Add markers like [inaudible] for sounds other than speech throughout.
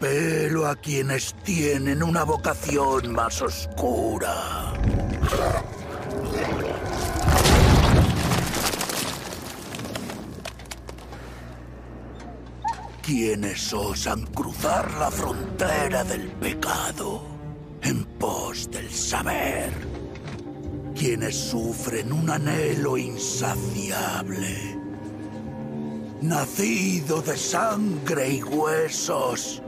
Repelo a quienes tienen una vocación más oscura. Quienes osan cruzar la frontera del pecado en pos del saber. Quienes sufren un anhelo insaciable. Nacido de sangre y huesos.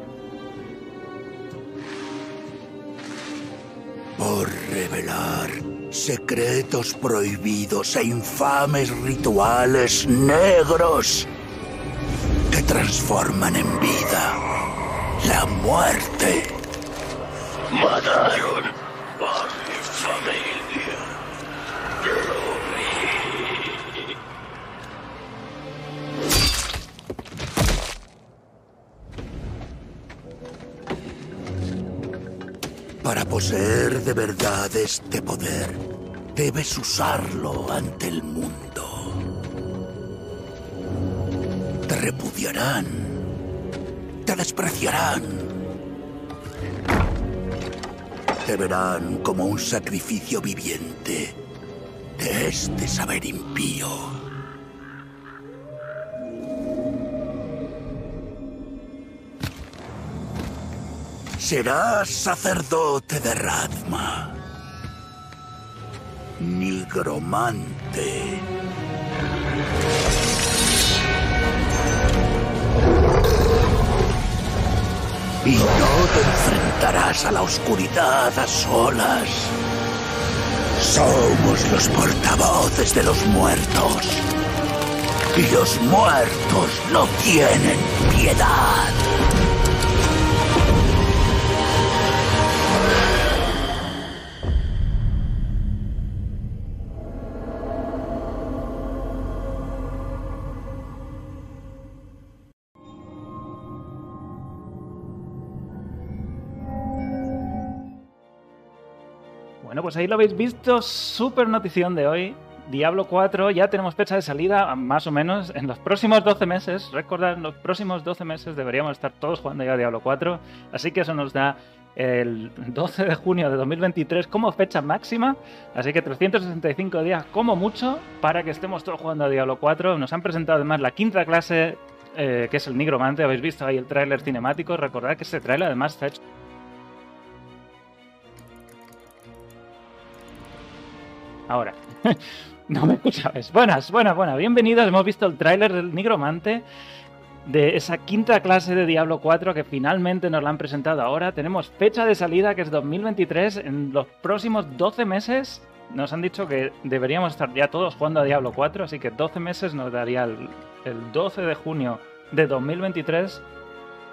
Revelar secretos prohibidos e infames rituales negros que transforman en vida la muerte. Mataron Para poseer de verdad este poder, debes usarlo ante el mundo. Te repudiarán. Te despreciarán. Te verán como un sacrificio viviente de este saber impío. Serás sacerdote de Radma. Nigromante. Y no te enfrentarás a la oscuridad a solas. Somos los portavoces de los muertos. Y los muertos no tienen piedad. Bueno, pues ahí lo habéis visto, super notición de hoy. Diablo 4, ya tenemos fecha de salida, más o menos, en los próximos 12 meses. Recordad, en los próximos 12 meses deberíamos estar todos jugando ya Diablo 4. Así que eso nos da el 12 de junio de 2023 como fecha máxima. Así que 365 días como mucho para que estemos todos jugando a Diablo 4. Nos han presentado además la quinta clase, eh, que es el Nigromante. Habéis visto ahí el tráiler cinemático. Recordad que ese tráiler además está hecho Ahora. [laughs] no me escuchabas. Buenas, buenas, buenas. Bienvenidos. Hemos visto el tráiler del Nigromante. De esa quinta clase de Diablo 4 que finalmente nos la han presentado ahora. Tenemos fecha de salida que es 2023. En los próximos 12 meses nos han dicho que deberíamos estar ya todos jugando a Diablo 4. Así que 12 meses nos daría el, el 12 de junio de 2023.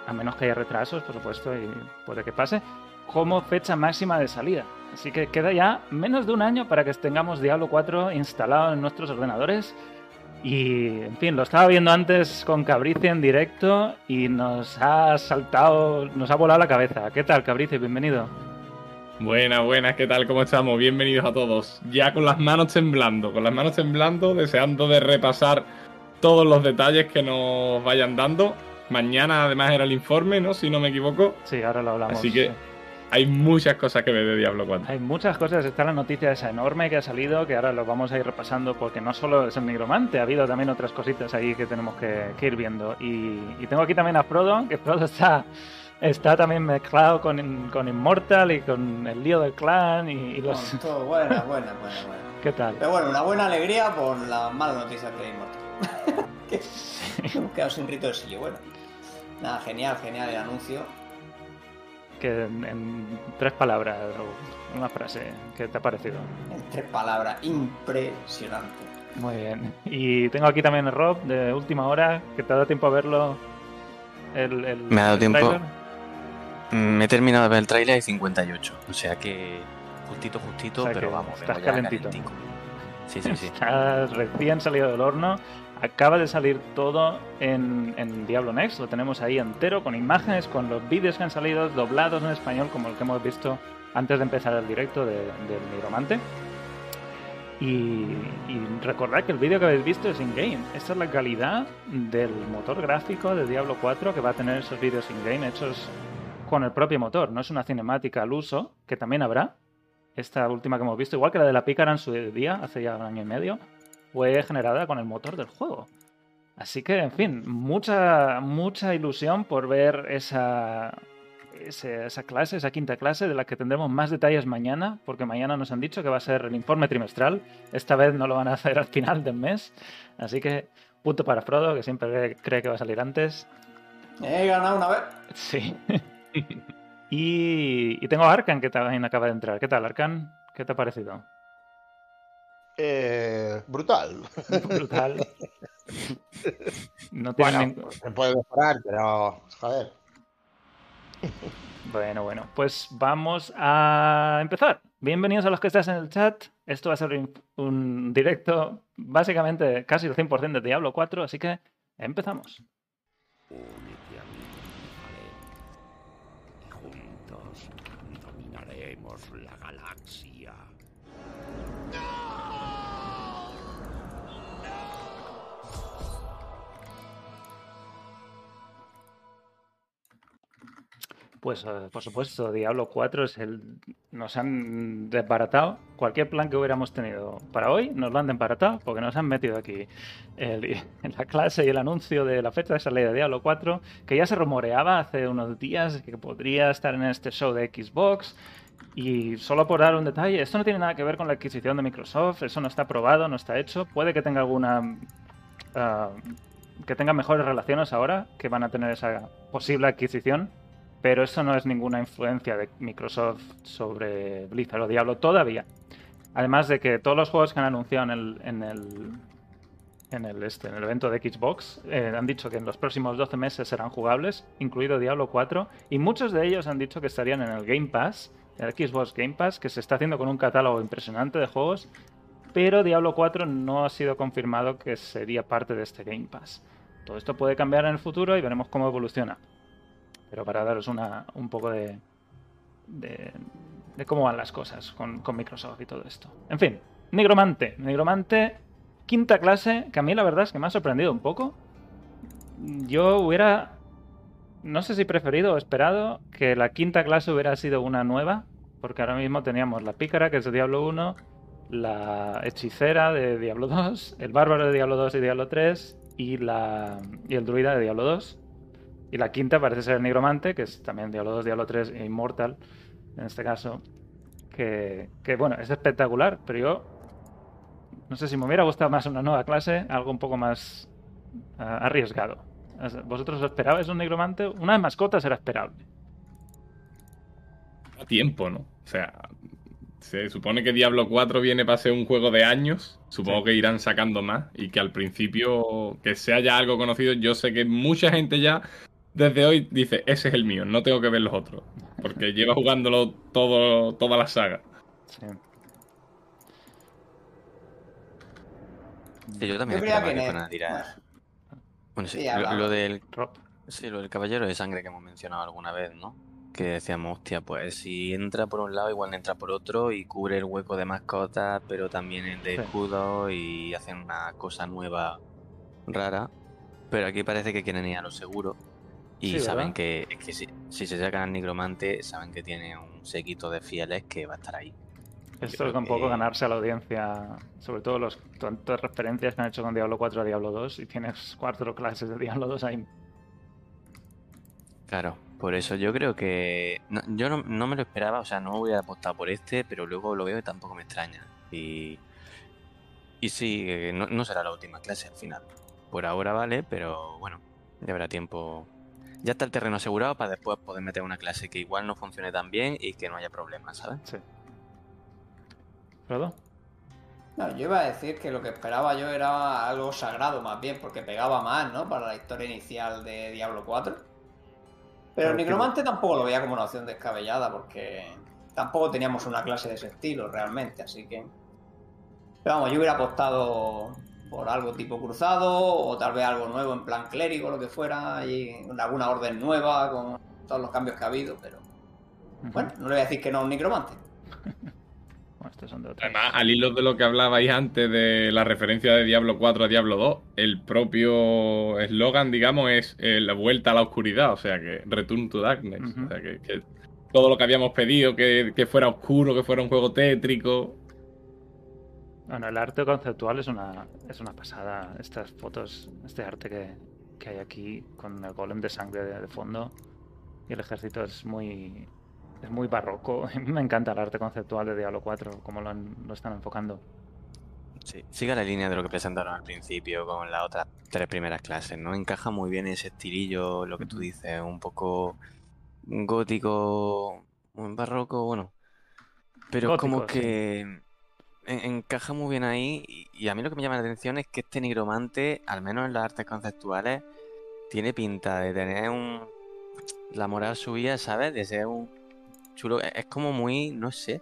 A menos que haya retrasos, por supuesto, y puede que pase. Como fecha máxima de salida. Así que queda ya menos de un año para que tengamos Diablo 4 instalado en nuestros ordenadores. Y, en fin, lo estaba viendo antes con Cabrici en directo y nos ha saltado, nos ha volado la cabeza. ¿Qué tal, Cabrici? Bienvenido. Buenas, buenas, ¿qué tal? ¿Cómo estamos? Bienvenidos a todos. Ya con las manos temblando, con las manos temblando, deseando de repasar todos los detalles que nos vayan dando. Mañana además era el informe, ¿no? Si no me equivoco. Sí, ahora lo hablamos. Así que sí. Hay muchas cosas que ver de Diablo 4. Hay muchas cosas, está la noticia esa enorme que ha salido, que ahora lo vamos a ir repasando porque no solo es el nigromante, ha habido también otras cositas ahí que tenemos que, que ir viendo. Y, y, tengo aquí también a Frodo, que Frodo está, está también mezclado con, con Immortal y con el lío del clan y, y los... Bueno, todo buena, buena, buena, buena. [laughs] ¿Qué tal? Pero bueno, una buena alegría por la mala noticia de Immortal. [laughs] que hemos quedado sin rito de sillo, bueno. Nada, genial, genial el anuncio. Que en, en, tres palabras o una frase, ¿qué te ha parecido? En tres palabras, impresionante. Muy bien. Y tengo aquí también a Rob de última hora, que te ha dado tiempo a verlo. El, el, Me ha dado el tiempo. tráiler. Me he terminado de ver el trailer y 58. O sea que justito, justito, O sea pero vamos, estás calentito. calentico. Sí, sí, sí. [laughs] Estás recién salido del horno. Acaba de salir todo en, Diablo Next. Lo tenemos ahí entero, con imágenes, con los vídeos que han salido doblados en español, como el que hemos visto antes de empezar el directo de- del Nigromante. Y, y recordad que el vídeo que habéis visto es in-game. Esta es la calidad del motor gráfico de Diablo 4 que va a tener esos vídeos in-game hechos con el propio motor, no es una cinemática al uso, que también habrá. Esta última que hemos visto, igual que la de la pícara en su día, hace ya un año y medio, fue generada con el motor del juego. Así que, en fin, mucha, mucha ilusión por ver esa, esa, esa clase, esa quinta clase, de la que tendremos más detalles mañana, porque mañana nos han dicho que va a ser el informe trimestral. Esta vez no lo van a hacer al final del mes. Así que, punto para Frodo, que siempre cree que va a salir antes. He ganado una vez. Sí. [laughs] y, y tengo a Arkan, que también acaba de entrar. ¿Qué tal, Arkan? ¿Qué te ha parecido? Eh, brutal. Brutal. No tiene Bueno, ningún- se puede mejorar, pero joder. Bueno, bueno, pues vamos a empezar. Bienvenidos a los que estás en el chat. Esto va a ser un, un directo, básicamente casi el 100% de Diablo 4, así que empezamos. Únete a mí, Jerusalén, y juntos dominaremos la galaxia. Pues eh, por supuesto, Diablo 4 es el. Nos han desbaratado. Cualquier plan que hubiéramos tenido para hoy nos lo han desbaratado porque nos han metido aquí el- [laughs] la clase y el anuncio de la fecha de salida de Diablo 4, que ya se rumoreaba hace unos días que podría estar en este show de Xbox. Y solo por dar un detalle, esto no tiene nada que ver con la adquisición de Microsoft, eso no está probado, no está hecho. Puede que tenga alguna. ah, que tenga mejores relaciones ahora, que van a tener esa posible adquisición, pero eso no es ninguna influencia de Microsoft sobre Blizzard o Diablo todavía. Además de que todos los juegos que han anunciado en el, en el, este, en el evento de Xbox eh, han dicho que en los próximos 12 meses serán jugables, incluido Diablo 4, y muchos de ellos han dicho que estarían en el Game Pass, el Xbox Game Pass, que se está haciendo con un catálogo impresionante de juegos, pero Diablo 4 no ha sido confirmado que sería parte de este Game Pass. Todo esto puede cambiar en el futuro y veremos cómo evoluciona pero para daros una, un poco de, de, de cómo van las cosas con, con Microsoft y todo esto. En fin, Nigromante. Nigromante, quinta clase, que a mí la verdad es que me ha sorprendido un poco. Yo hubiera, no sé si preferido o esperado que la quinta clase hubiera sido una nueva, porque ahora mismo teníamos la pícara, que es de Diablo 1, la hechicera de Diablo 2, el bárbaro de Diablo 2 y Diablo 3, y, la, y el druida de Diablo 2. Y la quinta parece ser el Nigromante, que es también Diablo 2, Diablo 3 e Immortal, en este caso. Que, que, bueno, es espectacular, pero yo no sé si me hubiera gustado más una nueva clase, algo un poco más ah, arriesgado. ¿Vosotros os esperabais un Nigromante? Una de mascotas era esperable. a tiempo, ¿no? O sea, se supone que Diablo 4 viene para ser un juego de años. Supongo Sí. que irán sacando más y que al principio que sea ya algo conocido. Yo sé que mucha gente ya desde hoy dice, ese es el mío, no tengo que ver los otros. Porque lleva jugándolo todo, toda la saga. Sí. Sí, yo también Yo creía esperaba que a tirar. Bueno, sí, Sí, lo, del, sí, lo del caballero de sangre que hemos mencionado alguna vez, ¿no? Que decíamos, hostia, pues si entra por un lado, igual entra por otro y cubre el hueco de mascotas, pero también el de escudo y hacen una cosa nueva rara. Pero aquí parece que quieren ir a lo seguro. Y Sí, saben que, que si, si se sacan al nigromante, saben que tiene un séquito de fieles que va a estar ahí. Esto es un poco que- ganarse a la audiencia, sobre todo los tantas referencias que han hecho con Diablo 4 a Diablo 2 y tienes cuatro clases de Diablo 2 ahí. Claro, por eso yo creo que. no- yo no, no me lo esperaba, o sea, no hubiera apostado por este, pero luego lo veo y tampoco me extraña. Y. Y sí, eh, no, no será la última clase al final. Por ahora vale, pero bueno, ya habrá tiempo. Ya está el terreno asegurado para después poder meter una clase que igual no funcione tan bien y que no haya problemas, ¿sabes? Sí. ¿Frodo? No, yo iba a decir que lo que esperaba yo era algo sagrado más bien, porque pegaba más, ¿no? Para la historia inicial de Diablo 4. Pero el que- Nigromante tampoco lo veía como una opción descabellada, porque tampoco teníamos una clase de ese estilo realmente, así que... Pero vamos, yo hubiera apostado por algo tipo cruzado, o tal vez algo nuevo en plan clérigo, lo que fuera, y alguna orden nueva con todos los cambios que ha habido, pero... Bueno, no le voy a decir que no a un Nigromante. [laughs] estos son de otros. Además, al hilo de lo que hablabais antes de la referencia de Diablo 4 a Diablo 2, el propio eslogan, digamos, es eh, la vuelta a la oscuridad, o sea que Return to Darkness. O sea que, que todo lo que habíamos pedido, que, que fuera oscuro, que fuera un juego tétrico. Bueno, el arte conceptual es una, es una pasada. Estas fotos, este arte que, que hay aquí con el golem de sangre de, de fondo y el ejército es muy, es muy barroco. [laughs] Me encanta el arte conceptual de Diablo 4, como lo, han- lo están enfocando. Sí, sigue la línea de lo que presentaron al principio con las otras tres primeras clases, ¿no? Encaja muy bien ese estilillo, lo que tú dices, un poco gótico, un barroco, bueno. Pero es como Gótico, sí. En- encaja muy bien ahí y, y a mí lo que me llama la atención es que este nigromante, al menos en las artes conceptuales, tiene pinta de tener un... la moral subida, ¿sabes? De ser un chulo. Es es como muy, no sé,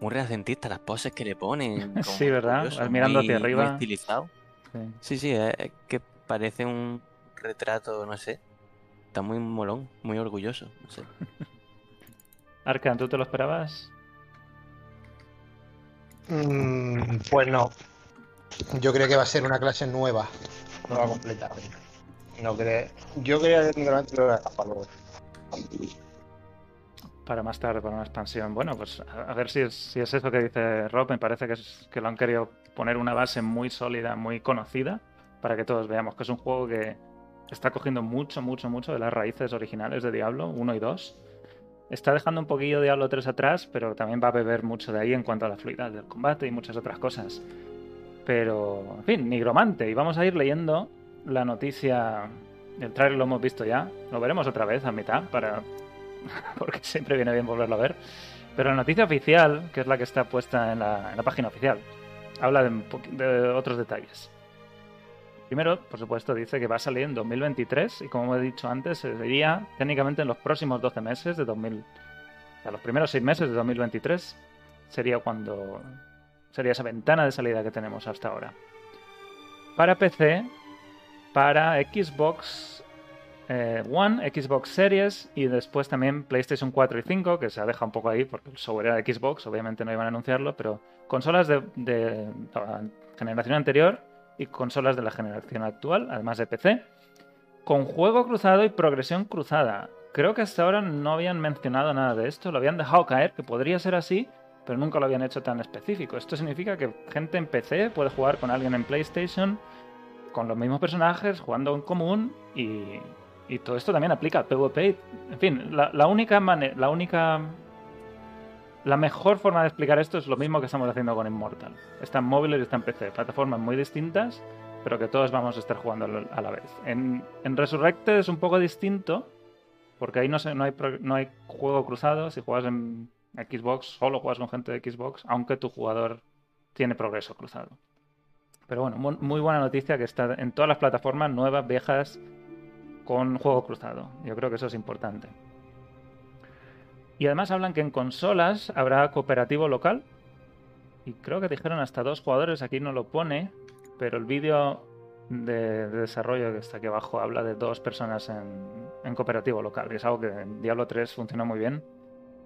muy renacentista las poses que le ponen. [laughs] Sí, muy ¿verdad? curioso, Mirando muy- hacia muy arriba. estilizado. Sí. Sí, sí, es, es que parece un retrato, no sé. Está muy molón, muy orgulloso, no sé. [laughs] Arkan, ¿tú te lo esperabas? Mm, pues no. Yo creo que va a ser una clase nueva. Nueva completamente. No creo. Yo creo que realmente lo voy a dejar para luego. Para más tarde, para una expansión. Bueno, pues a, a ver si es, si es eso que dice Rob. Me parece que, es, que lo han querido poner una base muy sólida, muy conocida, para que todos veamos que es un juego que está cogiendo mucho, mucho, mucho de las raíces originales de Diablo 1 y 2. Está dejando un poquillo Diablo 3 atrás, pero también va a beber mucho de ahí en cuanto a la fluidez del combate y muchas otras cosas. Pero, en fin, nigromante. Y vamos a ir leyendo la noticia. El trailer lo hemos visto ya. Lo veremos otra vez a mitad para [laughs] porque siempre viene bien volverlo a ver. Pero la noticia oficial, que es la que está puesta en la, en la página oficial, habla de, otros detalles. Primero, por supuesto, dice que va a salir en 2023 y como he dicho antes, sería técnicamente en los próximos 12 meses de 2000, o sea, los primeros 6 meses de 2023 sería cuando sería esa ventana de salida que tenemos hasta ahora. Para PC, para Xbox eh, One, Xbox Series y después también PlayStation 4 y 5, que se ha dejado un poco ahí porque el software era de Xbox, obviamente no iban a anunciarlo, pero consolas de, de la generación anterior y consolas de la generación actual, además de PC, con juego cruzado y progresión cruzada. Creo que hasta ahora no habían mencionado nada de esto, lo habían dejado caer, que podría ser así, pero nunca lo habían hecho tan específico. Esto significa que gente en PC puede jugar con alguien en PlayStation con los mismos personajes, jugando en común y, y todo esto también aplica a PvP. En fin, la, la única la única la mejor forma de explicar esto es lo mismo que estamos haciendo con Immortal. Está en móviles y está en PC, plataformas muy distintas, pero que todos vamos a estar jugando a la vez. En, Resurrected es un poco distinto, porque ahí no, hay, no hay juego cruzado. Si juegas en Xbox, solo juegas con gente de Xbox, aunque tu jugador tiene progreso cruzado. Pero bueno, mu- muy buena noticia que está en todas las plataformas nuevas, viejas, con juego cruzado. Yo creo que eso es importante. Y además hablan que en consolas habrá cooperativo local. Y creo que dijeron hasta dos jugadores, aquí no lo pone, pero el vídeo de, de desarrollo que está aquí abajo habla de dos personas en, en cooperativo local. Y es algo que en Diablo 3 funcionó muy bien.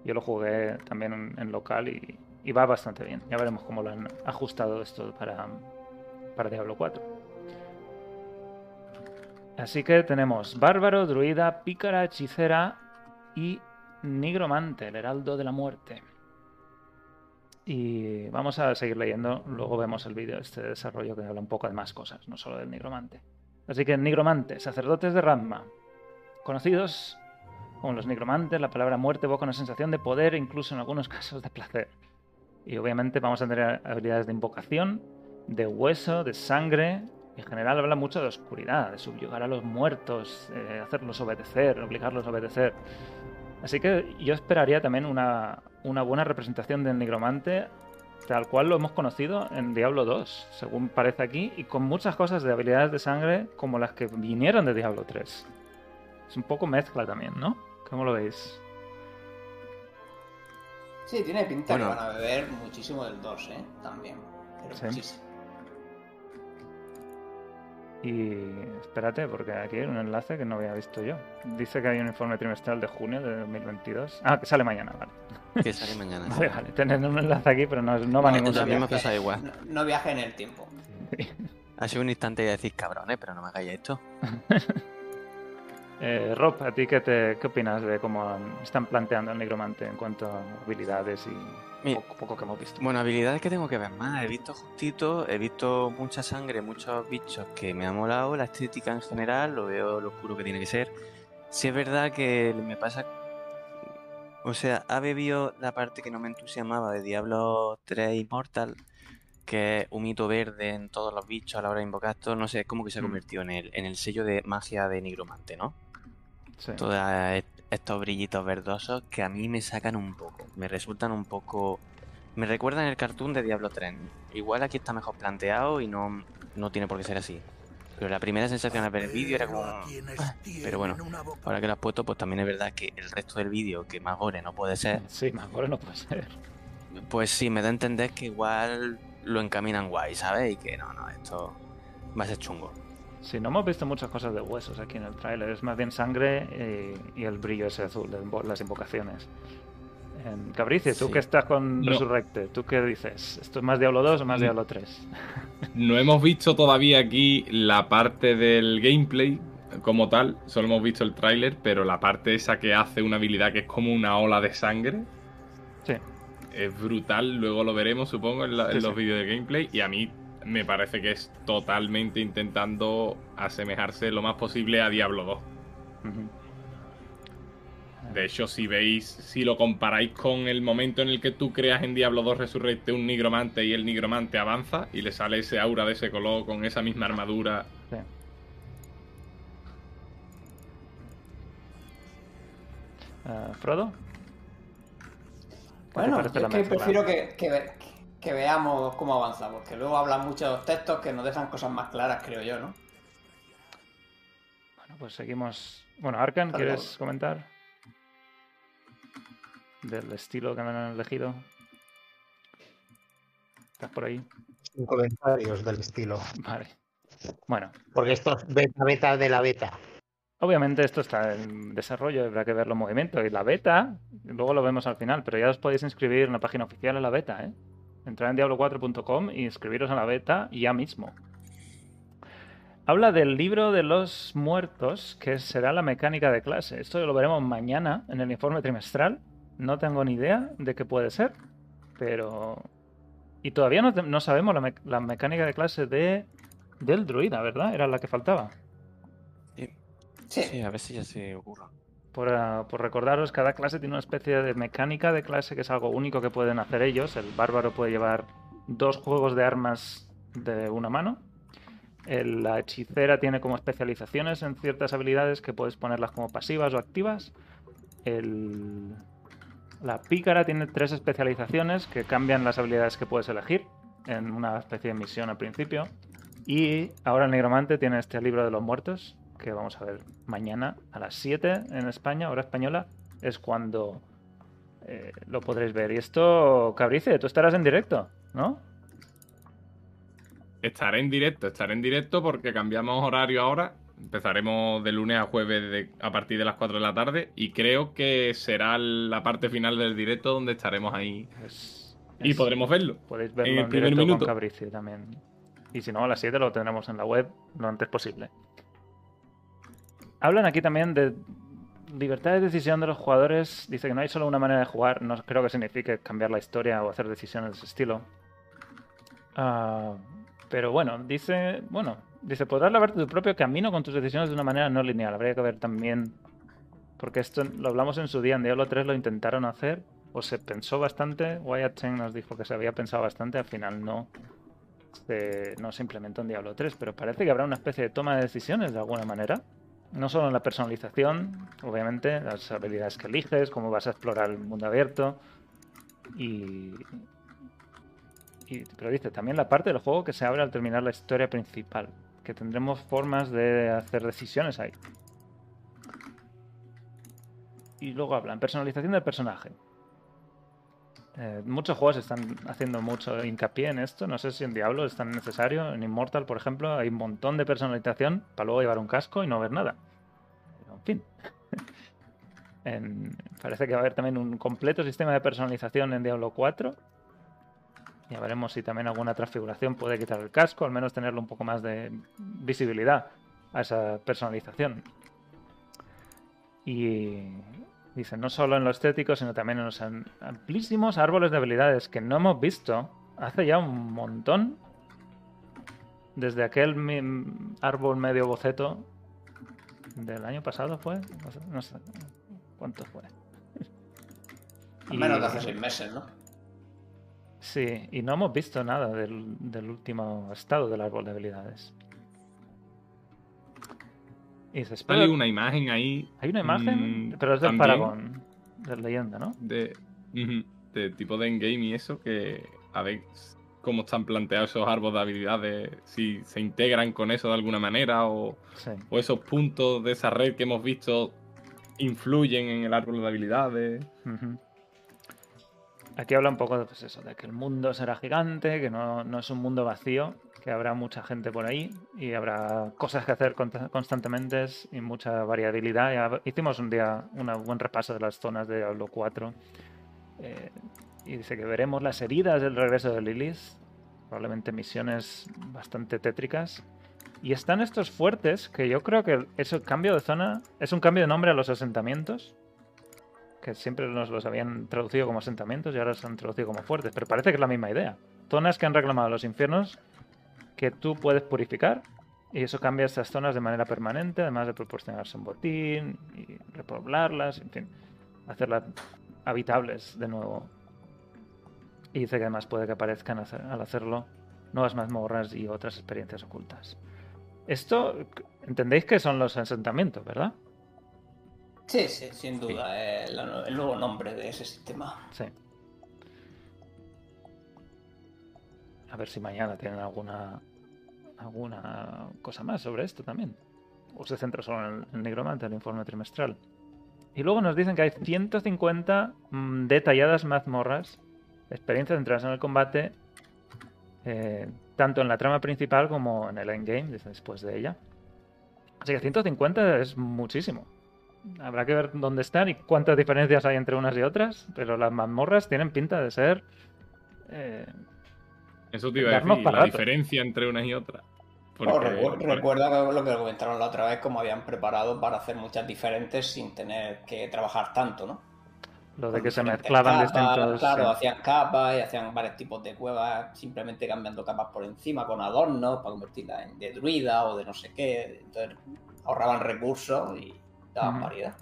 Yo lo jugué también en, en local y, y va bastante bien. Ya veremos cómo lo han ajustado esto para, para Diablo 4. Así que tenemos Bárbaro, Druida, Pícara, Hechicera y Nigromante, el Heraldo de la Muerte. Y vamos a seguir leyendo, luego vemos el vídeo, este desarrollo que habla un poco de más cosas, no solo del Nigromante. Así que Nigromante, sacerdotes de Ramma, conocidos como los Nigromantes, la palabra muerte evoca una sensación de poder incluso en algunos [laughs] casos de placer. Y obviamente vamos a tener habilidades de invocación, de hueso, de sangre. En general habla mucho de oscuridad, de subyugar a los muertos, eh, hacerlos obedecer, obligarlos a obedecer. Así que yo esperaría también una, una buena representación del nigromante, tal cual lo hemos conocido en Diablo 2, según parece aquí, y con muchas cosas de habilidades de sangre como las que vinieron de Diablo 3. Es un poco mezcla también, ¿no? ¿Cómo lo veis? Sí, tiene pinta Bueno. que van a beber muchísimo del 2, ¿eh? También. Pero Sí. muchísimo. Y espérate, porque aquí hay un enlace que no había visto yo. Dice que hay un informe trimestral de junio de 2022. Ah, que sale mañana, vale. [laughs] Que sale mañana. Vale, vale. Tienen un enlace aquí, pero no, no va a No, ningún eso a mí sitio. me ha pasado igual. No, no viaje en el tiempo. Ha sido un instante de decir cabrones, pero no me hagáis esto. [laughs] Eh, Rob, ¿a ti qué, te, qué opinas de cómo están planteando el nigromante en cuanto a habilidades y Mira, poco, poco que hemos visto? Bueno, habilidades que tengo que ver más. He visto justito, he visto mucha sangre, muchos bichos que me ha molado. La estética en general, lo veo lo oscuro que tiene que ser. Sí es verdad que me pasa... O sea, ha bebido la parte que no me entusiasmaba de Diablo 3 Immortal, que es un mito verde en todos los bichos a la hora de invocar esto. No sé, es como que se ha Mm. convertido en el, en el sello de magia de nigromante, ¿no? Sí. todos estos brillitos verdosos que a mí me sacan un poco, me resultan un poco... Me recuerdan el cartoon de Diablo 3. Igual aquí está mejor planteado y no, no tiene por qué ser así. Pero la primera sensación al ver el vídeo era como... "Ah". Pero bueno, ahora que lo has puesto, pues también es verdad que el resto del vídeo, que más gore no puede ser, Sí, mejor no puede ser. pues sí, me da a entender que igual lo encaminan guay, ¿sabes? Y que no, no, esto va a ser chungo. Sí, no hemos visto muchas cosas de huesos aquí en el tráiler. Es más bien sangre eh, y el brillo ese azul las invocaciones. En Cabrice, tú Sí. que estás con No. Resurrected, ¿tú qué dices? ¿Esto es más Diablo 2 o más. Diablo 3? No hemos visto todavía aquí la parte del gameplay como tal, solo hemos visto el tráiler, pero la parte esa que hace una habilidad que es como una ola de sangre Sí. es brutal, luego lo veremos supongo en, la- en Sí, los sí. vídeos de gameplay y a mí me parece que es totalmente intentando asemejarse lo más posible a Diablo 2. Ujú. De hecho, si veis, si lo comparáis con el momento en el que tú creas en Diablo 2 Resurrecte un nigromante y el nigromante avanza y le sale ese aura de ese color con esa misma armadura. Sí. Eh, ¿Frodo? ¿Qué te Bueno, yo es que prefiero que, que ve- que veamos cómo avanza, porque luego hablan muchos textos que nos dejan cosas más claras, creo yo, ¿no? Bueno, pues seguimos. Bueno, Arkan, ¿quieres comentar? Del estilo que han elegido. ¿Estás por ahí? Sin comentarios del estilo. Vale. Bueno, Porque esto es beta, beta de la beta. obviamente esto está en desarrollo, habrá que verlo en movimiento. Y la beta, luego lo vemos al final, pero ya os podéis inscribir en la página oficial en la beta, ¿eh? Entrar en diablo4.com y inscribiros en la beta ya mismo. Habla del libro de los muertos, que será la mecánica de clase. Esto lo veremos mañana en el informe trimestral. No tengo ni idea de qué puede ser, pero... Y todavía no, te- no sabemos la, me- la mecánica de clase de del druida, ¿verdad? Era la que faltaba. Sí. Sí, a ver si ya se ocurra. Por, ah, por recordaros, cada clase tiene una especie de mecánica de clase que es algo único que pueden hacer ellos. El bárbaro puede llevar dos juegos de armas de una mano. El- la hechicera tiene como especializaciones en ciertas habilidades que puedes ponerlas como pasivas o activas. El- la pícara tiene tres especializaciones que cambian las habilidades que puedes elegir en una especie de misión al principio. Y ahora el nigromante tiene este libro de los muertos, que vamos a ver mañana a las 7 en España, hora española, es cuando eh, lo podréis ver. Y esto, Cabrice, tú estarás en directo, ¿no? Estaré en directo, estaré en directo porque cambiamos horario ahora. Empezaremos de lunes a jueves de- a partir de las 4 de la tarde y creo que será la parte final del directo donde estaremos ahí Es- y es- podremos verlo. Podéis en verlo el en, primer directo minuto. con Cabrice también. Y si no, a las 7 lo tendremos en la web lo antes posible. Hablan aquí también de libertad de decisión de los jugadores. Dice que no hay solo una manera de jugar. No creo que signifique cambiar la historia o hacer decisiones de ese estilo. Ah, pero bueno, dice, bueno, dice, podrás labrarte tu propio camino con tus decisiones de una manera no lineal. Habría que ver también, porque esto lo hablamos en su día, en Diablo 3 lo intentaron hacer, o se pensó bastante, Wyatt Chen nos dijo que se había pensado bastante, al final no se, no se implementó en Diablo 3, pero parece que habrá una especie de toma de decisiones de alguna manera. No solo en la personalización, obviamente, las habilidades que eliges, cómo vas a explorar el mundo abierto, y, pero dice también la parte del juego que se abre al terminar la historia principal, que tendremos formas de hacer decisiones ahí. Y luego hablan personalización del personaje. Eh, muchos juegos están haciendo mucho hincapié en esto. No sé si en Diablo es tan necesario. En Immortal, por ejemplo, hay un montón de personalización para luego llevar un casco y no ver nada. Pero, en fin. [laughs] Parece que va a haber también un completo sistema de personalización en Diablo 4. Ya veremos si también alguna transfiguración puede quitar el casco, al menos tenerle un poco más de visibilidad a esa personalización. Y dice, no solo en lo estético, sino también en los am- amplísimos árboles de habilidades que no hemos visto hace ya un montón. Desde aquel árbol medio boceto del año pasado fue, no sé, no sé cuánto fue. Al menos Y- de hace seis meses, ¿no? Sí, y no hemos visto nada del, del último estado del árbol de habilidades. Y dice, Sale "Espero- una imagen ahí Hay una imagen, Mm, pero es del. Paragon, de leyenda, ¿no? de, tipo de endgame y eso, que a ver cómo están planteados esos árboles de habilidades, si se integran con eso de alguna manera o, Sí. o esos puntos de esa red que hemos visto influyen en el árbol de habilidades. Aquí habla un poco de, pues eso, de que el mundo será gigante, que no, no es un mundo vacío, que habrá mucha gente por ahí y habrá cosas que hacer constantemente y mucha variabilidad. Hicimos un día un buen repaso de las zonas de Diablo 4 eh, y dice que veremos las heridas del regreso de Lilith, probablemente misiones bastante tétricas. Y están estos fuertes, que yo creo que ese cambio de zona es un cambio de nombre a los asentamientos que siempre nos los habían traducido como asentamientos y ahora se han traducido como fuertes, pero parece que es la misma idea. Zonas que han reclamado los infiernos que tú puedes purificar y eso cambia estas zonas de manera permanente, además de proporcionarse un botín y repoblarlas, en fin, hacerlas habitables de nuevo. Y dice que además puede que aparezcan al hacerlo nuevas mazmorras y otras experiencias ocultas. Esto, entendéis que son los asentamientos, ¿verdad? Sí, sí, sin duda. La- el nuevo nombre de ese sistema. Sí. A ver si mañana tienen alguna alguna cosa más sobre esto también. O se centra solo en el, en el nigromante, el informe trimestral. Y luego nos dicen que hay 150 mm, detalladas mazmorras, experiencias centradas en el combate, eh, tanto en la trama principal como en el endgame, después de ella. Así que 150 es muchísimo. Habrá que ver dónde están y cuántas diferencias hay entre unas y otras, pero las mazmorras tienen pinta de ser... eh, Eso te iba a decir, la rato. diferencia entre unas y otras. Oh, Porque- recu- porque- recuerda que lo que comentaron la otra vez, como habían preparado para hacer muchas diferentes sin tener que trabajar tanto, ¿no? lo de que se mezclaban capas, distintos... Claro, sí. hacían capas y hacían varios tipos de cuevas, simplemente cambiando capas por encima con adornos para convertirlas en de druida o de no sé qué. Entonces ahorraban recursos y daban variedad.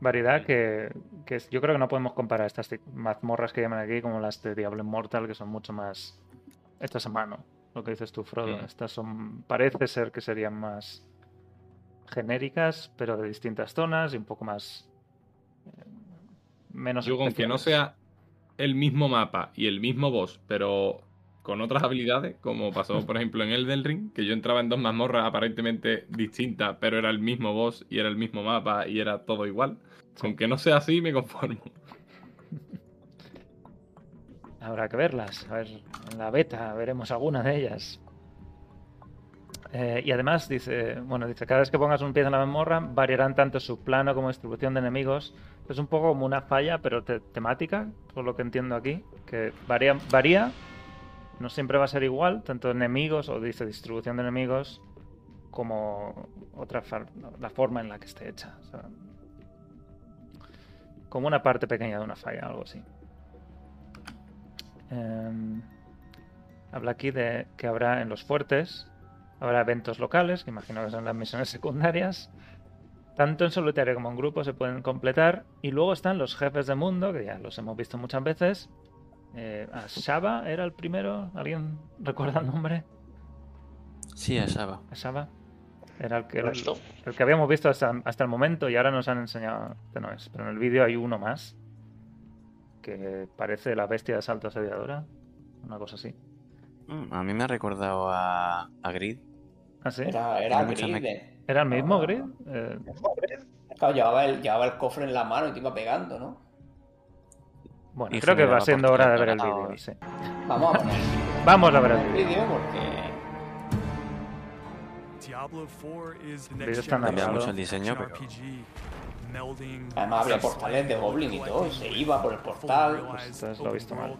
variedad que, que es- yo creo que no podemos comparar estas mazmorras que llaman aquí como las de Diablo Immortal, que son mucho más estas a mano, lo que dices tú, Frodo. Estas son, parece ser que serían más genéricas, pero de distintas zonas y un poco más eh, menos Yo con que no sea el mismo mapa y el mismo boss, pero con otras habilidades, como pasó por [laughs] ejemplo en Elden Ring, que yo entraba en dos mazmorras aparentemente distintas, pero era el mismo boss y era el mismo mapa y era todo igual. Con que no sea así me conformo. Habrá que verlas. A ver, en la beta veremos alguna de ellas. Eh, y además dice, bueno, dice, cada vez que pongas un pie en la mazmorra, variarán tanto su plano como distribución de enemigos. Es un poco como una falla, pero te- temática, por lo que entiendo aquí, que varía, varía, no siempre va a ser igual, tanto enemigos o dice distribución de enemigos, como otra la forma en la que esté hecha. como una parte pequeña de una falla, algo así. Em, habla aquí de que habrá en los fuertes, habrá eventos locales, que imagino que son las misiones [laughs] secundarias. Tanto en solitario como en grupo se pueden completar. Y luego están los jefes de mundo, que ya los hemos visto muchas veces. Eh, era el primero. ¿Alguien recuerda el nombre? Sí, a Saba. A Shaba. Era el que, el, que habíamos visto hasta, hasta el momento y ahora nos han enseñado que no es. Pero en el vídeo hay uno más. Que parece la bestia de asalto asediadora. Una cosa así. Mm, A mí me ha recordado a, a Grid. ¿Ah, sí? Era, era meca. eh. ¿Era el mismo Ah. Grid? Eh, Claro, llevaba el, llevaba el cofre en la mano y te iba pegando, ¿no? Bueno, creo que va siendo hora de ver el vídeo. sí. Vamos a poner [laughs] Vamos a ver el vídeo. porque Diablo 4 is the Vídeo next está Cambia narrado. mucho el diseño, pero además había portales de Goblin y todo, y se iba por el portal. Pues entonces lo he visto mal.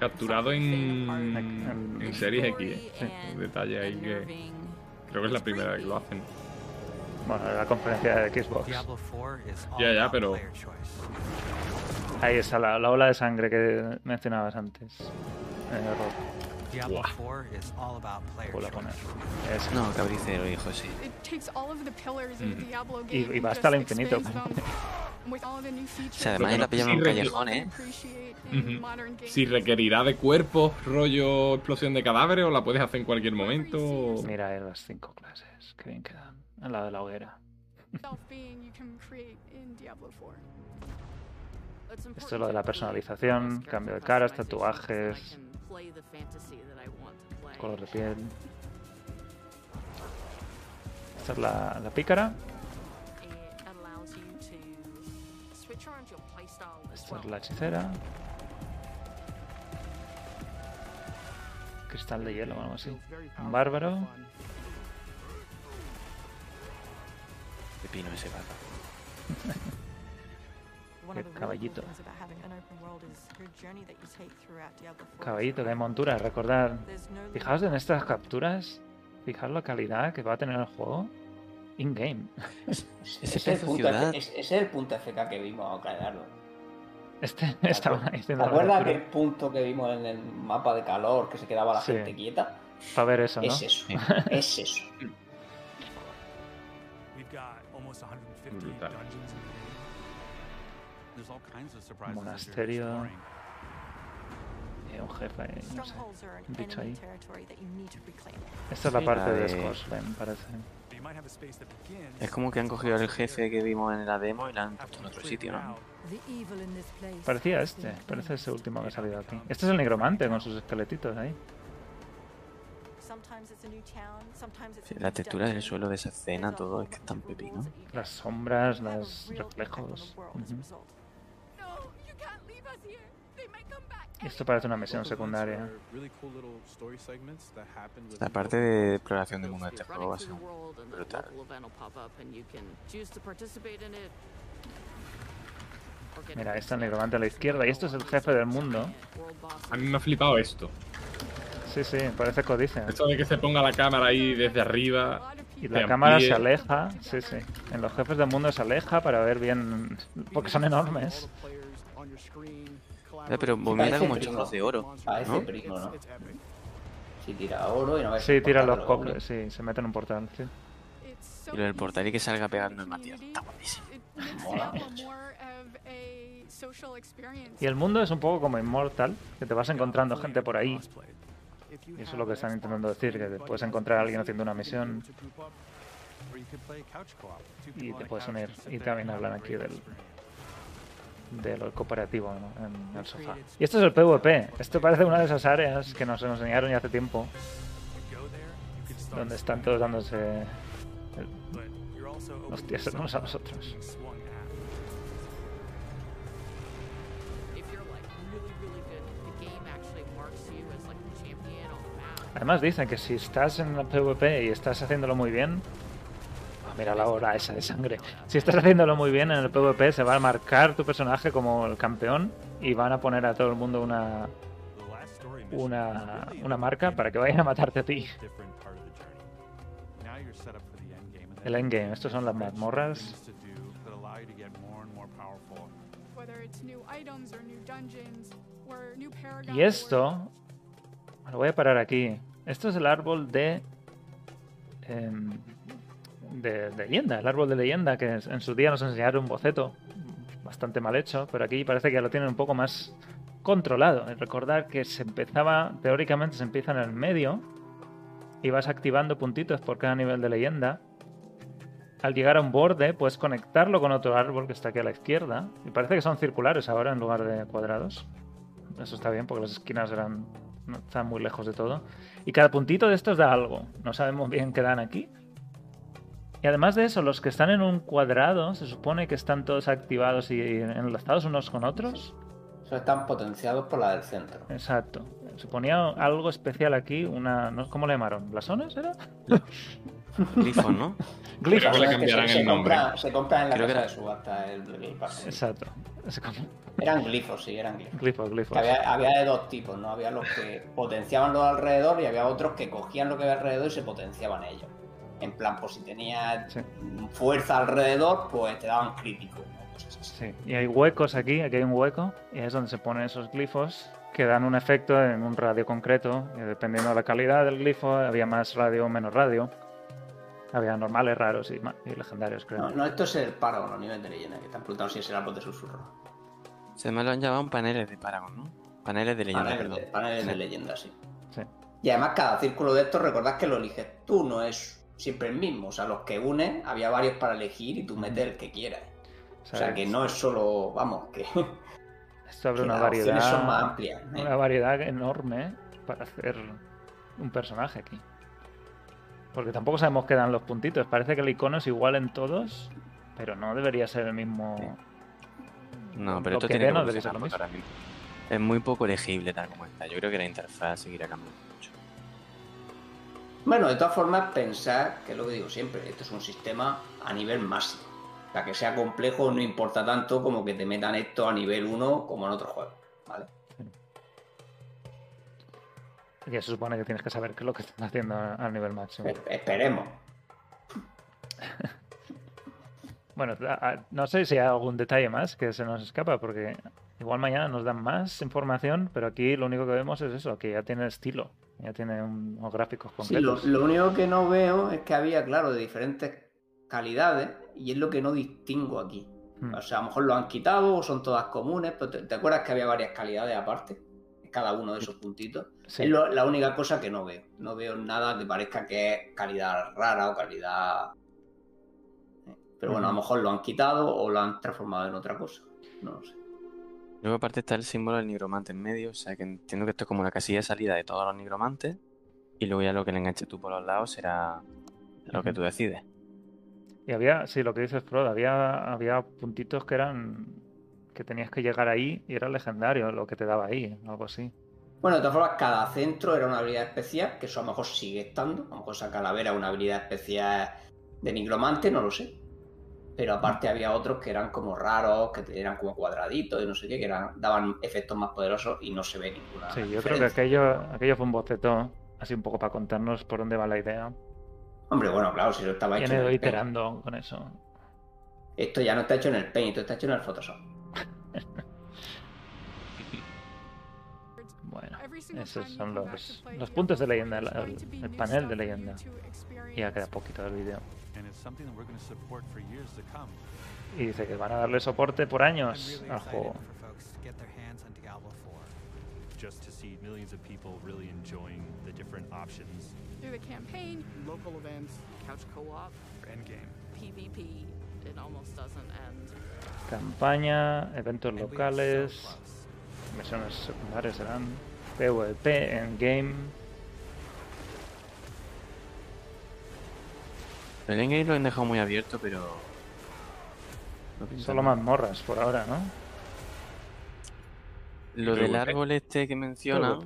Capturado en, En- en Series X. eh. Un detalle ahí que creo que es la primera vez que lo hacen. Bueno, la conferencia de Xbox. Diablo 4 is all Ya, ya, pero-. Ahí está la, la ola de sangre que mencionabas antes. Eh, Rob, Diablo Buah. 4 is all about player vuelvo a poner. Es- No, cabricero, hijo, sí. Mm. Y- va hasta el infinito. O sea, además la pillamos en un callejón, ¿eh? Si requerirá de cuerpos, rollo explosión de cadáveres, o la puedes hacer en cualquier momento. Mira eh, las cinco clases. Que bien quedan. Al lado de la hoguera. Self-being you can create in Diablo 4. Esto es lo de la personalización, cambio de caras, tatuajes, color de piel. Esta es la, la pícara. Esta es la hechicera. Cristal de hielo o algo así. Un bárbaro. Pepino ese vaca. [laughs] caballito. cool things about having an open world is your journey that you take throughout Diablo 4. Caballito, que hay montura. Recordad. Fijaos en estas capturas. Fijaos la calidad que va a tener el juego. In-game. Es, es- el punto FK que vimos a crearlo. Este [laughs] ¿Te estaba diciendo ¿Te acuerdas aquel punto que vimos en el mapa de calor que se quedaba la Sí. gente quieta? Para ver eso, ¿no? Es eso, es eso. We've got almost 150 Brutal. Monasterio. Y un jefe no sé. Un bicho ahí. territory that you need to reclaim. Esta es la parte de Scorslen, parece. Es como que han cogido al jefe que vimos en la demo y la han puesto en otro sitio, ¿no? Parecía este, parece ese último que ha salido aquí. Este es el negromante con sus esqueletitos ahí. Sometimes it's a new town, sometimes it's Sí, a la textura del suelo de esa escena, todo es que es tan pepino. Las sombras, los reflejos. world as Esto parece una misión secundaria. La parte de exploración del mundo de este juego va a ser brutal. Mira, está el negromante a la izquierda y esto es el jefe del mundo. A mí me ha flipado esto. Sí, sí, parece codicia. Esto de que se ponga la cámara ahí desde arriba. Y la cámara amplíe. se aleja, sí, sí. En los jefes del mundo se aleja para ver bien, porque son enormes. Eh, pero vomita como chorros de oro. Parece ¿no? primo, ¿no? Si tira oro y no ves Sí, el tira los de cofres, sí, se mete en un portal, sí. Y lo del portal y que salga pegando en Matías. Está buenísimo. Mola. Y el mundo es un poco como Immortal, que te vas encontrando gente por ahí. Y eso es lo que están intentando decir, que te puedes encontrar a alguien haciendo una misión y te puedes unir. Y también hablan aquí del, de lo cooperativo en el sofá. Y esto es el PvP. Esto parece una de esas áreas que nos enseñaron ya hace tiempo, donde están todos dándose el- hostias unos a los otros. Además dicen que si estás en el PvP y estás haciéndolo muy bien... Mira la hora esa de sangre. Si estás haciéndolo muy bien en el PvP se va a marcar tu personaje como el campeón y van a poner a todo el mundo una, una, una marca para que vayan a matarte a ti. El endgame, estos son las mazmorras. Y esto, lo voy a parar aquí. Esto es el árbol de, em, de, leyenda, el árbol de leyenda que en su día nos enseñaron un boceto bastante mal hecho, pero aquí parece que lo tienen un poco más controlado. Recordar que se empezaba, teóricamente se empieza en el medio y vas activando puntitos por cada nivel de leyenda. Al llegar a un borde, puedes conectarlo con otro árbol que está aquí a la izquierda. Y parece que son circulares ahora en lugar de cuadrados. Eso está bien porque las esquinas eran no están muy lejos de todo. Y cada puntito de estos da algo. No sabemos bien qué dan aquí. Y además de eso, los que están en un cuadrado, se supone que están todos activados y enlazados unos con otros. Eso están potenciados por la del centro. Exacto. Se ponía algo especial aquí, una. ¿no? ¿Cómo le llamaron? ¿Blasones era? [laughs] Glifos, ¿no? Glifos. Creo que le Se- cambiarán se, el nombre. compra, se compra en la Creo casa era- de subasta el, el pase. Exacto. Eran glifos, sí, eran glifos. Glifos, glifos. Que había, había de dos tipos, ¿no? Había los que potenciaban lo de alrededor y había otros que cogían lo que había alrededor y se potenciaban ellos. En plan, pues si tenías Sí. fuerza alrededor, pues te daban crítico. ¿no? Cosas así. Sí, y hay huecos aquí, aquí hay un hueco, y es donde se ponen esos glifos que dan un efecto en un radio concreto, y dependiendo de la calidad del glifo, había más radio o menos radio. Había normales, raros y, legendarios, creo. No, no, esto es el Paragon, los niveles de leyenda, que están preguntando si es el árbol de susurro. Se me lo han llamado paneles de Paragon, ¿no? Paneles de leyenda, Paneles, perdón. de, paneles de Sí. leyenda, sí. Sí. Y además cada círculo de estos, recordad que lo eliges tú, no es siempre el mismo. O sea, los que unen, había varios para elegir y tú metes el que quieras. O sea, que no es solo, vamos, que, [laughs] Esto abre que una las opciones son más variedad, amplias. ¿eh? una variedad enorme para hacer un personaje aquí. Porque tampoco sabemos qué dan los puntitos. Parece que el icono es igual en todos, pero no debería ser el mismo. No, pero Lo esto que tiene que no debería ser lo mismo es muy poco elegible tal como está. Yo creo que la interfaz seguirá cambiando. Bueno, de todas formas, pensar, que es lo que digo siempre, esto es un sistema a nivel máximo. O sea, que sea complejo no importa tanto como que te metan esto a nivel 1 como en otros juegos. ¿vale? Que se supone que tienes que saber qué es lo que están haciendo a- al nivel máximo. Es- Esperemos. [laughs] Bueno, no sé si hay algún detalle más que se nos escapa, porque igual mañana nos dan más información, pero aquí lo único que vemos es eso, que ya tiene estilo, ya tiene un- unos gráficos Sí, lo, único que no veo es que había, claro, de diferentes calidades y es lo que no distingo aquí. Hmm. O sea, a lo mejor lo han quitado o son todas comunes, pero te, te acuerdas que había varias calidades aparte? Cada uno de esos puntitos. Sí. Es lo- la única cosa que no veo. No veo nada que parezca que es calidad rara o calidad... Pero bueno, a lo mejor lo han quitado o lo han transformado en otra cosa. No lo sé. Luego aparte está el símbolo del nigromante en medio, o sea que entiendo que esto es como la casilla de salida de todos los nigromantes. Y luego ya lo que le enganches tú por los lados será lo que tú decides. Y había, sí, lo que dices, Frodo, había, había puntitos que eran que tenías que llegar ahí y era legendario lo que te daba ahí, algo así. Bueno, de todas formas, cada centro era una habilidad especial, que eso a lo mejor sigue estando. A lo mejor esa calavera es una habilidad especial de nigromante, no lo sé. Pero aparte había otros que eran como raros, que eran como cuadraditos y no sé qué, que eran, daban efectos más poderosos y no se ve ninguna. Sí, yo creo que aquello, aquello fue un boceto, así un poco para contarnos por dónde va la idea. Hombre, bueno, claro, si lo estaba hecho en el Paint. iterando con eso. Esto ya no está hecho en el Paint, esto está hecho en el Photoshop. [laughs] Bueno, esos son los, los puntos de 4, leyenda, el, panel de leyenda. ya queda poquito del vídeo. Y dice que van a darle soporte por años al juego. just to see millions of people really enjoying the different options. Through the campaign, local events, couch co-op, endgame, PvP, it almost doesn't end. Campaña, eventos locales, misiones secundarias serán PvP, endgame. El endgame lo han dejado muy abierto, pero. no Solo mazmorras por ahora, ¿no? Lo del árbol este que menciona,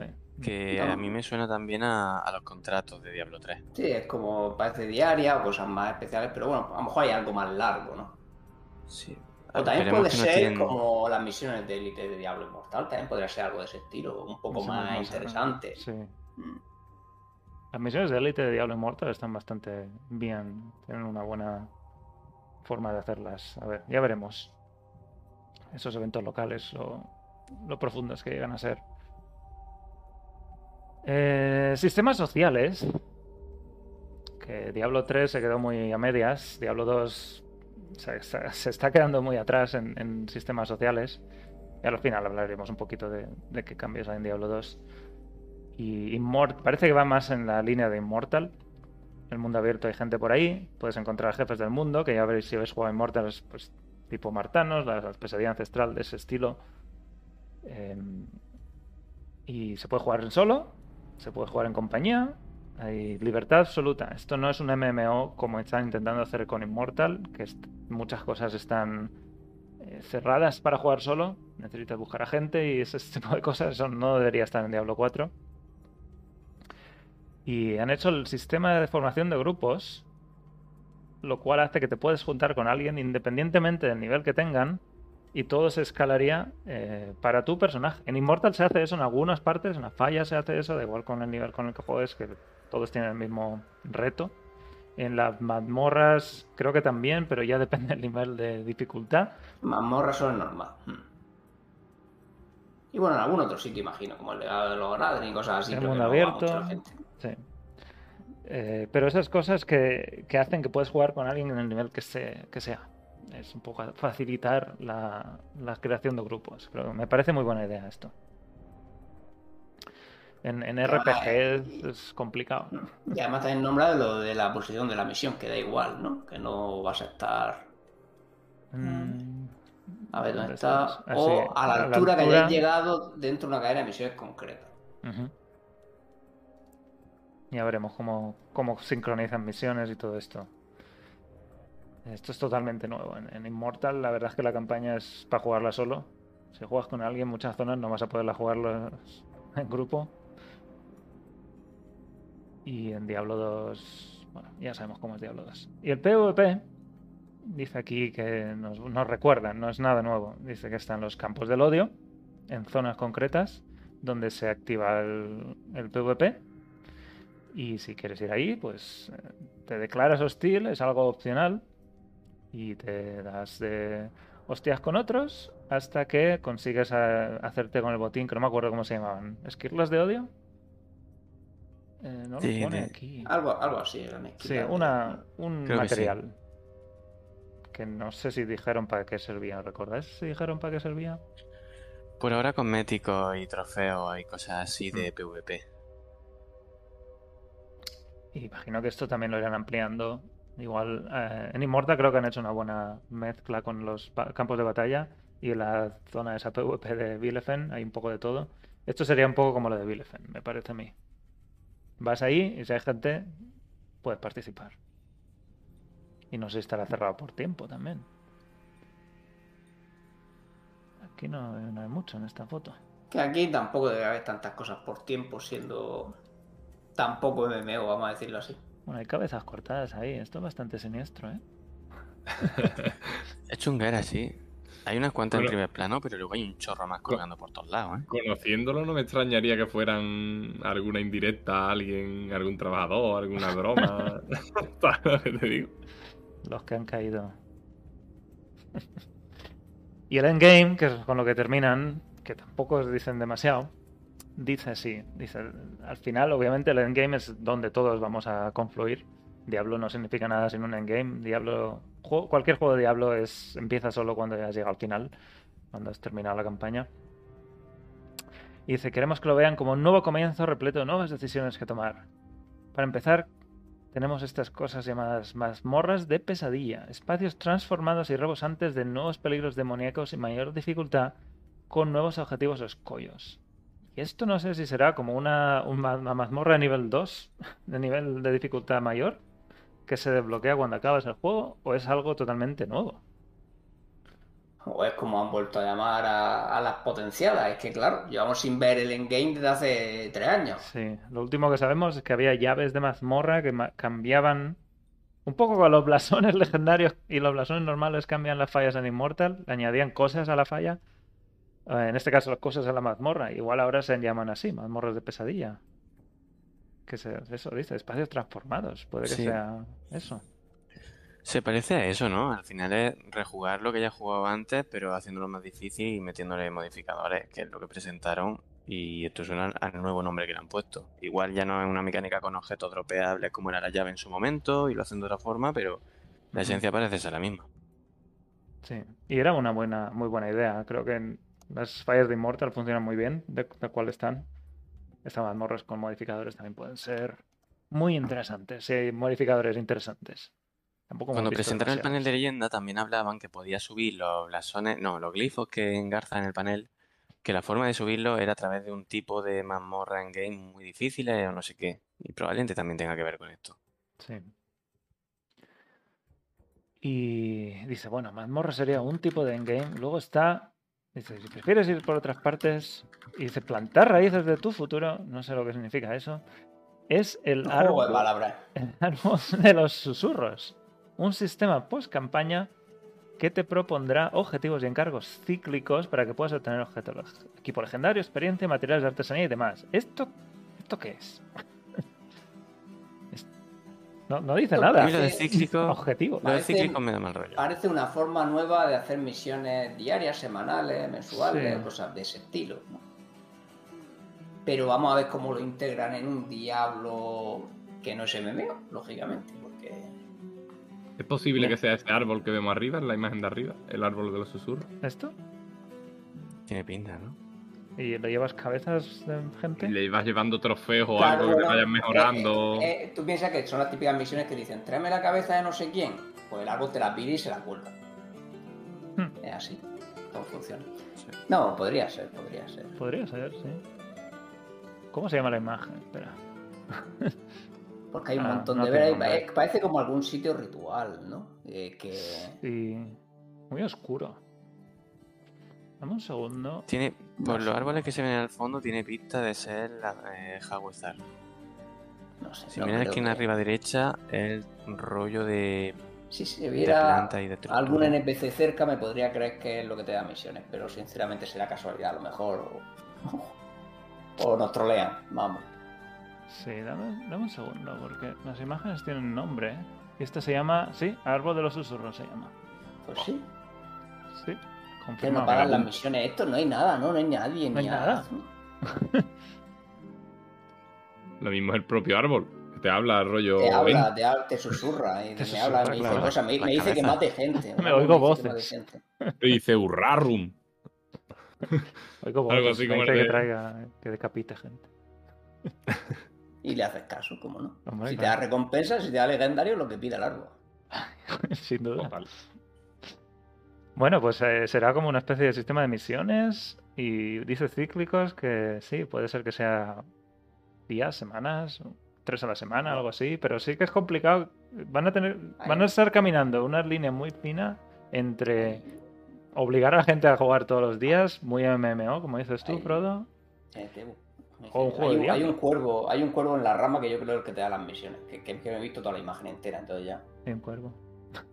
que a mí me suena también a, a los contratos de Diablo 3. Sí, es como parece diaria o cosas más especiales, pero bueno, a lo mejor hay algo más largo, ¿no? Sí. O también puede ser tienen- como las misiones de élite de Diablo Inmortal, también podría ser algo de ese estilo, un poco más interesante. Sí. Mm. Las misiones de élite de Diablo Immortal están bastante bien. Tienen una buena forma de hacerlas. A ver, ya veremos. Esos eventos locales, lo, lo profundos que llegan a ser. Eh, sistemas sociales. Que Diablo 3 se quedó muy a medias. Diablo 2 se, está- quedando muy atrás en, en sistemas sociales. Y al final hablaremos un poquito de, de qué cambios hay en Diablo 2. Y parece que va más en la línea de Immortal. El mundo abierto hay gente por ahí. Puedes encontrar jefes del mundo, que ya veréis si habéis jugado Immortal, es, pues tipo Martanos, la, la pesadilla ancestral de ese estilo. Em, y se puede jugar en solo, se puede jugar en compañía. Hay libertad absoluta. Esto no es un MMO como están intentando hacer con Immortal, que muchas cosas están eh, cerradas para jugar solo. Necesitas buscar a gente y ese [laughs] tipo de cosas. Eso no debería estar en Diablo 4. Y han hecho el sistema de formación de grupos, lo cual hace que te puedes juntar con alguien independientemente del nivel que tengan y todo se escalaría eh, para tu personaje. En Immortal se hace eso en algunas partes, en la falla se hace eso, da igual con el nivel con el que juegues, que todos tienen el mismo reto. En las mazmorras creo que también, pero ya [laughs] depende del nivel de dificultad. Mazmorra eso es normal. Hmm. Y bueno, en algún otro sitio, imagino, como el legado de los Gradrin y cosas así. El mundo abierto. gente. Sí. Eh, pero esas cosas que, que hacen que puedes jugar con alguien en el nivel que, se, que sea. Es un poco facilitar la, la creación de grupos. Pero me parece muy buena idea esto. En, en RPG es, es complicado. Y además también nombra lo de la posición de la misión, que da igual, ¿no? Que no vas a estar. Mm, A ver, ¿dónde ¿dónde está? estás? Ah, o sí, a la a la altura que hayáis llegado dentro de una cadena de misiones concretas. Ujú. Ya veremos cómo, cómo sincronizan misiones y todo esto. Esto es totalmente nuevo. En, Immortal, la verdad es que la campaña es para jugarla solo. Si juegas con alguien, muchas zonas no vas a poderla jugarlo en grupo. Y en Diablo 2, bueno, ya sabemos cómo es Diablo 2. Y el PvP, dice aquí que nos, nos recuerda, no es nada nuevo. Dice que están los campos del odio, en zonas concretas, donde se activa el, el PvP. Y si quieres ir ahí, pues eh, te declaras hostil, es algo opcional. Y te das de hostias con otros hasta que consigues a- hacerte con el botín, que no me acuerdo cómo se llamaban. ¿Esquirlas de odio? Eh, no Sí, lo pone de- aquí. Algo, algo así, Sí, una, un Creo que sí. material. Que no sé si dijeron para qué servía. ¿Recordáis si dijeron para qué servía? Por ahora cosméticos y trofeos y cosas así de PvP. Imagino que esto también lo irán ampliando. Igual, eh, en Immortal creo que han hecho una buena mezcla con los campos de batalla y la zona de esa PvP de Bielefen hay un poco de todo. Esto sería un poco como lo de Bielefen, me parece a mí. Vas ahí y si hay gente, puedes participar. Y no sé si estará cerrado por tiempo también. Aquí no, no hay mucho en esta foto. Que aquí tampoco debe haber tantas cosas por tiempo, siendo tampoco MMO, vamos a decirlo así. Bueno, hay cabezas cortadas ahí. Esto es bastante siniestro, ¿eh? [laughs] Es chunguera, sí. Hay unas cuantas Bueno. en primer plano, pero luego hay un chorro más colgando por todos lados, ¿eh? Conociéndolo, no me extrañaría que fueran alguna indirecta a alguien, algún trabajador, alguna broma. [laughs] [laughs] ¿Sabes lo que te digo? Los que han caído. y el endgame, que es con lo que terminan, que tampoco dicen demasiado, dice así, dice, al final obviamente el endgame es donde todos vamos a confluir. Diablo no significa nada sin un endgame. Diablo, cualquier juego de Diablo es empieza solo cuando ya has llegado al final, cuando has terminado la campaña. Dice, queremos que lo vean como un nuevo comienzo repleto de nuevas decisiones que tomar. Para empezar, tenemos estas cosas llamadas mazmorras de pesadilla, espacios transformados y rebosantes de nuevos peligros demoníacos y mayor dificultad, con nuevos objetivos o escollos. Y esto no sé si será como una, una- una mazmorra de nivel 2, de nivel de dificultad mayor, que se desbloquea cuando acabas el juego, o es algo totalmente nuevo. O es como han vuelto a llamar a, a las potenciadas. Es que, claro, llevamos sin ver el endgame desde hace tres años. Sí, lo último que sabemos es que había llaves de mazmorra que ma- cambiaban un poco con los blasones [laughs] legendarios y los blasones normales cambian las fallas en Immortal, añadían cosas a la falla. Eh, En este caso, las cosas a la mazmorra. Igual ahora se llaman así, mazmorras de pesadilla. Que se, eso dice, espacios transformados. Puede que Sí. sea eso. Se parece a eso, ¿no? Al final es rejugar lo que ya jugado antes, pero haciéndolo más difícil y metiéndole modificadores, que es lo que presentaron. Y esto suena al nuevo nombre que le han puesto. Igual ya no es una mecánica con objetos dropeables como era la llave en su momento y lo hacen de otra forma, pero la esencia parece ser la misma. Sí. Y era una buena, muy buena idea. Creo que en- las fallas de Immortal funcionan muy bien, de, de cuál están. Estas mazmorras con modificadores también pueden ser muy interesantes. Sí, hay modificadores interesantes. Tampoco Cuando presentaron el panel de leyenda también hablaban que podía subir los blasones, no, los glifos que engarzan en el panel, que la forma de subirlo era a través de un tipo de mazmorra en game muy difíciles o no sé qué. Y probablemente también tenga que ver con esto. Sí. Y dice, bueno, mazmorra sería un tipo de endgame. Luego está, dice, si prefieres ir por otras partes, y dice, plantar raíces de tu futuro, no sé lo que significa eso, es el árbol, el árbol [laughs] de los susurros. Un sistema post-campaña que te propondrá objetivos y encargos cíclicos para que puedas obtener objetos, equipo legendario, experiencia, materiales de artesanía y demás. ¿Esto, ¿esto qué? Es- No, no dice nada. Lo de cíclico, [laughs] Objetivo. lo de Parece- cíclico me da mal rollo. Parece una forma nueva de hacer misiones diarias, semanales, mensuales, Sí. cosas de ese estilo. ¿no? Pero vamos a ver cómo lo integran en un Diablo que no es MMO, lógicamente, porque ¿Es posible que sea ese árbol que vemos arriba, en la imagen de arriba? El árbol de los susurros. ¿Esto? Tiene pinta, ¿no? ¿Y le llevas cabezas de gente? Y le vas llevando trofeos o Claro, algo que te vayan mejorando. eh, eh, eh, tú piensas que son las típicas misiones que dicen, tráeme la cabeza de no sé quién. Pues el árbol te la pide y se la cuelga. Hmm. Es así. Cómo funciona. Sí. No, podría ser, podría ser. Podría ser, sí. ¿Cómo se llama la imagen? Espera. [laughs] Porque hay un Ah, montón no de veras. eh, Parece como algún sitio ritual, ¿no? Eh, que. Y muy oscuro. Dame un segundo. Tiene, por No los sé. árboles que se ven al fondo, tiene pinta de ser la eh, Hawthorne. No sé. Si no miras la creo esquina que- arriba derecha, el rollo de, Si se de viera planta y de estructura. algún NPC cerca, me podría creer que es lo que te da misiones. Pero sinceramente será casualidad, a lo mejor. O, o nos trolean, vamos. Sí, dame, dame un segundo, porque las imágenes tienen nombre. ¿eh? Y este se llama, sí, Árbol de los Susurros se llama. Pues sí. Sí, Que no pagan las misiones. Esto no hay nada, ¿no? No hay nadie. No hay ni nada. [laughs] Lo mismo es el propio árbol. Que te habla rollo. Te habla, te, habla, te susurra y [laughs] Te me habla, me dice cosas, me, me dice que mate gente. [laughs] Me oigo voces. Te dice Urrarum. Oigo Algo voces, así me como que traiga, que decapite gente. Y le haces caso, ¿cómo no? Hombre, si te da recompensa, si te da legendario, lo que pida el árbol. Sin duda. Total. Bueno, pues eh, será como una especie de sistema de misiones y dice cíclicos que sí, puede ser que sea días, semanas, tres a la semana, algo así, pero sí que es complicado. Van a tener, van a estar caminando una línea muy fina entre obligar a la gente a jugar todos los días, muy MMO, como dices tú. Frodo. Eh, O un juego hay, de un, hay Diablo. un cuervo, hay un cuervo en la rama que yo creo que te da las misiones. Que, que- que me he visto toda la imagen entera, entonces ya. un cuervo.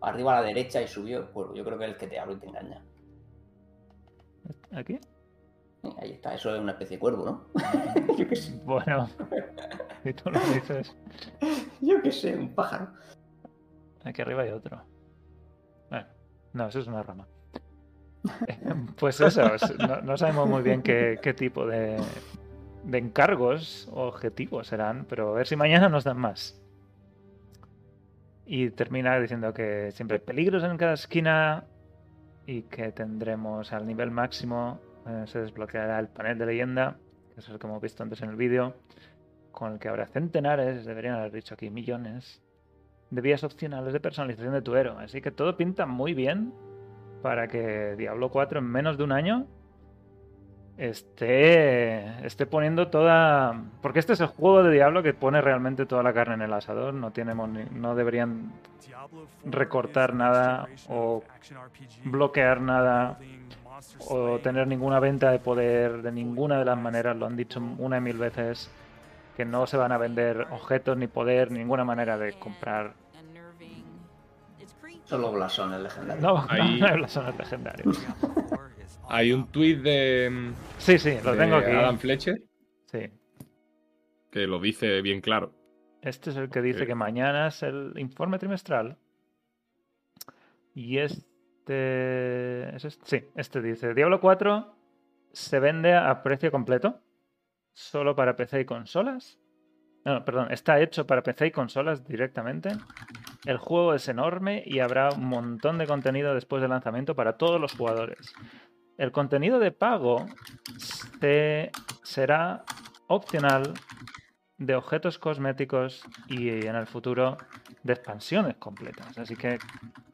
Arriba a la derecha y subió el cuervo. Yo creo que es el que te habla y te engaña. ¿Aquí? Ahí está, eso es una especie de cuervo, ¿no? [laughs] [laughs] yo qué sé. Bueno, si tú lo dices. Yo qué sé, un pájaro. Aquí arriba hay otro. Bueno, no, eso es una rama. [laughs] Pues eso, es- no, no sabemos muy bien qué, qué tipo de, de encargos o objetivos serán, pero a ver si mañana nos dan más. Y termina diciendo que siempre hay peligros en cada esquina y que tendremos al nivel máximo, eh, se desbloqueará el panel de leyenda, que es el que hemos visto antes en el vídeo, con el que habrá centenares, deberían haber dicho aquí millones, de vías opcionales de personalización de tu héroe. Así que todo pinta muy bien para que Diablo 4 en menos de un año esté, esté poniendo toda... Porque este es el juego de Diablo que pone realmente toda la carne en el asador. No, tenemos ni- no deberían recortar nada o bloquear nada o tener ninguna venta de poder de ninguna de las maneras. Lo han dicho una y mil veces que no se van a vender objetos ni poder, ninguna manera de comprar. Solo blasones legendarios. No, Ahí- no [laughs] hay blasones legendarios. Hay un tuit de. Sí, sí, lo de tengo aquí. Adam Fletcher Sí. que lo dice bien claro. Este es el que dice que mañana es el informe trimestral. Y este. ¿es este? Sí, este dice: Diablo 4 se vende a precio completo. Solo para PC y consolas. No, perdón, está hecho para PC y consolas directamente. El juego es enorme y habrá un montón de contenido después del lanzamiento para todos los jugadores. El contenido de pago se- será opcional de objetos cosméticos y en el futuro de expansiones completas. Así que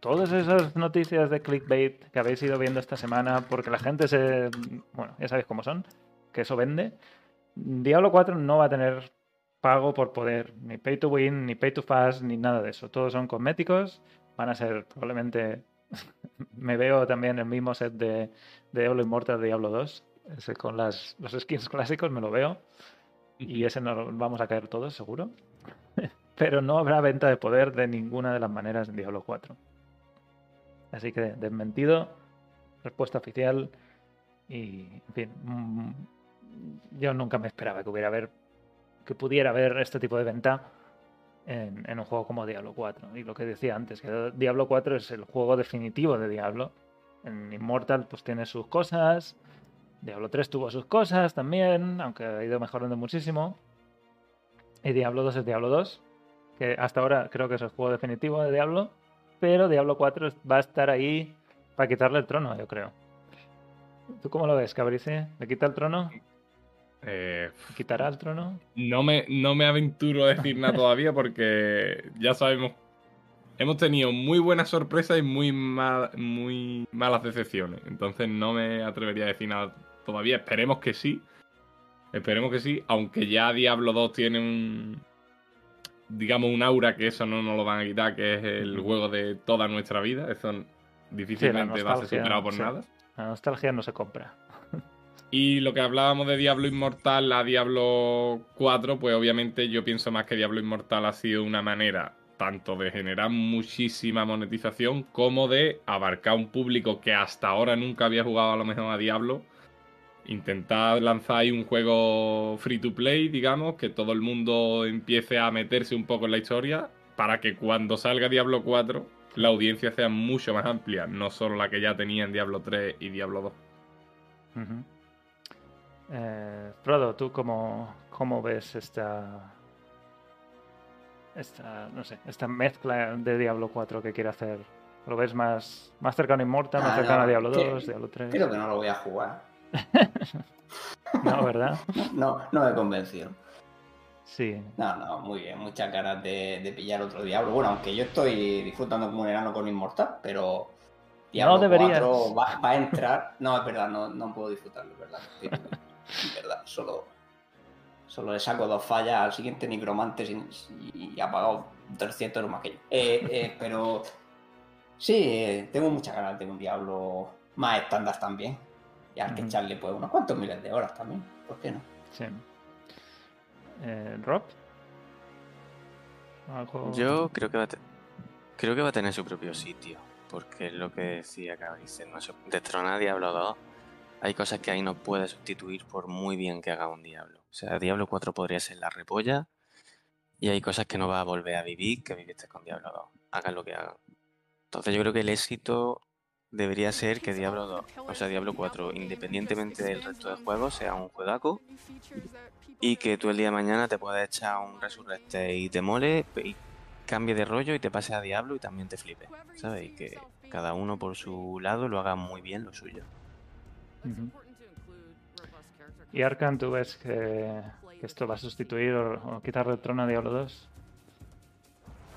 todas esas noticias de clickbait que habéis ido viendo esta semana, porque la gente se. Bueno, ya sabéis cómo son, que eso vende. Diablo 4 no va a tener pago por poder, ni pay to win, ni pay to fast, ni nada de eso. Todos son cosméticos, van a ser probablemente. Me veo también el mismo set de, de Diablo Immortal de Diablo 2, ese con las, los skins clásicos, me lo veo. Y ese nos vamos a caer todos, seguro. [laughs] Pero no habrá venta de poder de ninguna de las maneras en Diablo 4. Así que desmentido, respuesta oficial. Y, en fin, mm, yo nunca me esperaba que hubiera haber, que pudiera haber este tipo de venta en, un juego como Diablo 4. Y lo que decía antes, que Diablo 4 es el juego definitivo de Diablo. En Immortal pues tiene sus cosas. Diablo 3 tuvo sus cosas también, aunque ha ido mejorando muchísimo. Y Diablo 2 es Diablo 2, que hasta ahora creo que es el juego definitivo de Diablo, pero Diablo 4 va a estar ahí para quitarle el trono, yo creo. ¿Tú cómo lo ves, Cabrice? ¿Le quita el trono? Eh, ¿Le quitará el trono? no, me, no me aventuro a decir nada [laughs] todavía porque ya sabemos. Hemos tenido muy buenas sorpresas y muy, mal- muy malas decepciones. Entonces no me atrevería a decir nada todavía. Esperemos que sí. Esperemos que sí. Aunque ya Diablo 2 tiene un. Digamos, un aura que eso no nos lo van a quitar, que es el juego de toda nuestra vida. Eso difícilmente va a ser superado por sí. nada. La nostalgia no se compra. Y lo que hablábamos de Diablo Inmortal a Diablo 4, pues obviamente yo pienso más que Diablo Inmortal ha sido una manera tanto de generar muchísima monetización como de abarcar un público que hasta ahora nunca había jugado a lo mejor a Diablo. Intentar lanzar ahí un juego free to play, digamos, que todo el mundo empiece a meterse un poco en la historia para que cuando salga Diablo 4 la audiencia sea mucho más amplia, no solo la que ya tenía en Diablo 3 y Diablo 2. Ujú. Eh, Frodo, ¿tú cómo, cómo ves esta, esta, no sé, esta mezcla de Diablo 4 que quiere hacer? ¿Lo ves más, más cercano a Immortal, más Ah, cercano no, a Diablo que- 2, Diablo 3? Creo que no lo voy a jugar. [laughs] No, ¿verdad? No, no me convenció. Sí. No, no, muy bien, muchas ganas de, de pillar otro Diablo. Bueno, aunque yo estoy disfrutando como un enano con Inmortal, pero Diablo No deberías. 4 va, va a entrar. No, es verdad, no, no puedo disfrutarlo, es verdad. [laughs] verdad, solo, solo le saco dos fallas al siguiente Nigromante sin- y, ha pagado 300 euros más que yo. Eh, eh, [laughs] pero sí, eh, tengo muchas ganas de un Diablo más estándar también. Y al que Ujú. echarle pues unos cuantos miles de horas también, ¿por qué no? Sí. Eh, ¿Rob? ¿Algo- Yo creo que va a te- creo que va a tener su propio sitio, porque es lo que decía Cabrice, no se destronar a Diablo 2. Hay cosas que ahí no puede sustituir por muy bien que haga un Diablo. O sea, Diablo 4 podría ser la repolla y hay cosas que no va a volver a vivir que viviste con Diablo 2. Hagan lo que hagan. Entonces yo creo que el éxito debería ser que Diablo 2, o sea, Diablo 4, independientemente del resto de juegos, sea un juegaco y que tú el día de mañana te puedas echar un Resurrecte y te mole y cambie de rollo y te pase a Diablo y también te flipe, ¿sabes? Y que cada uno por su lado lo haga muy bien lo suyo. ¿Y Arkan, tú ves que, que esto va a sustituir o, o quitar el trono a Diablo 2?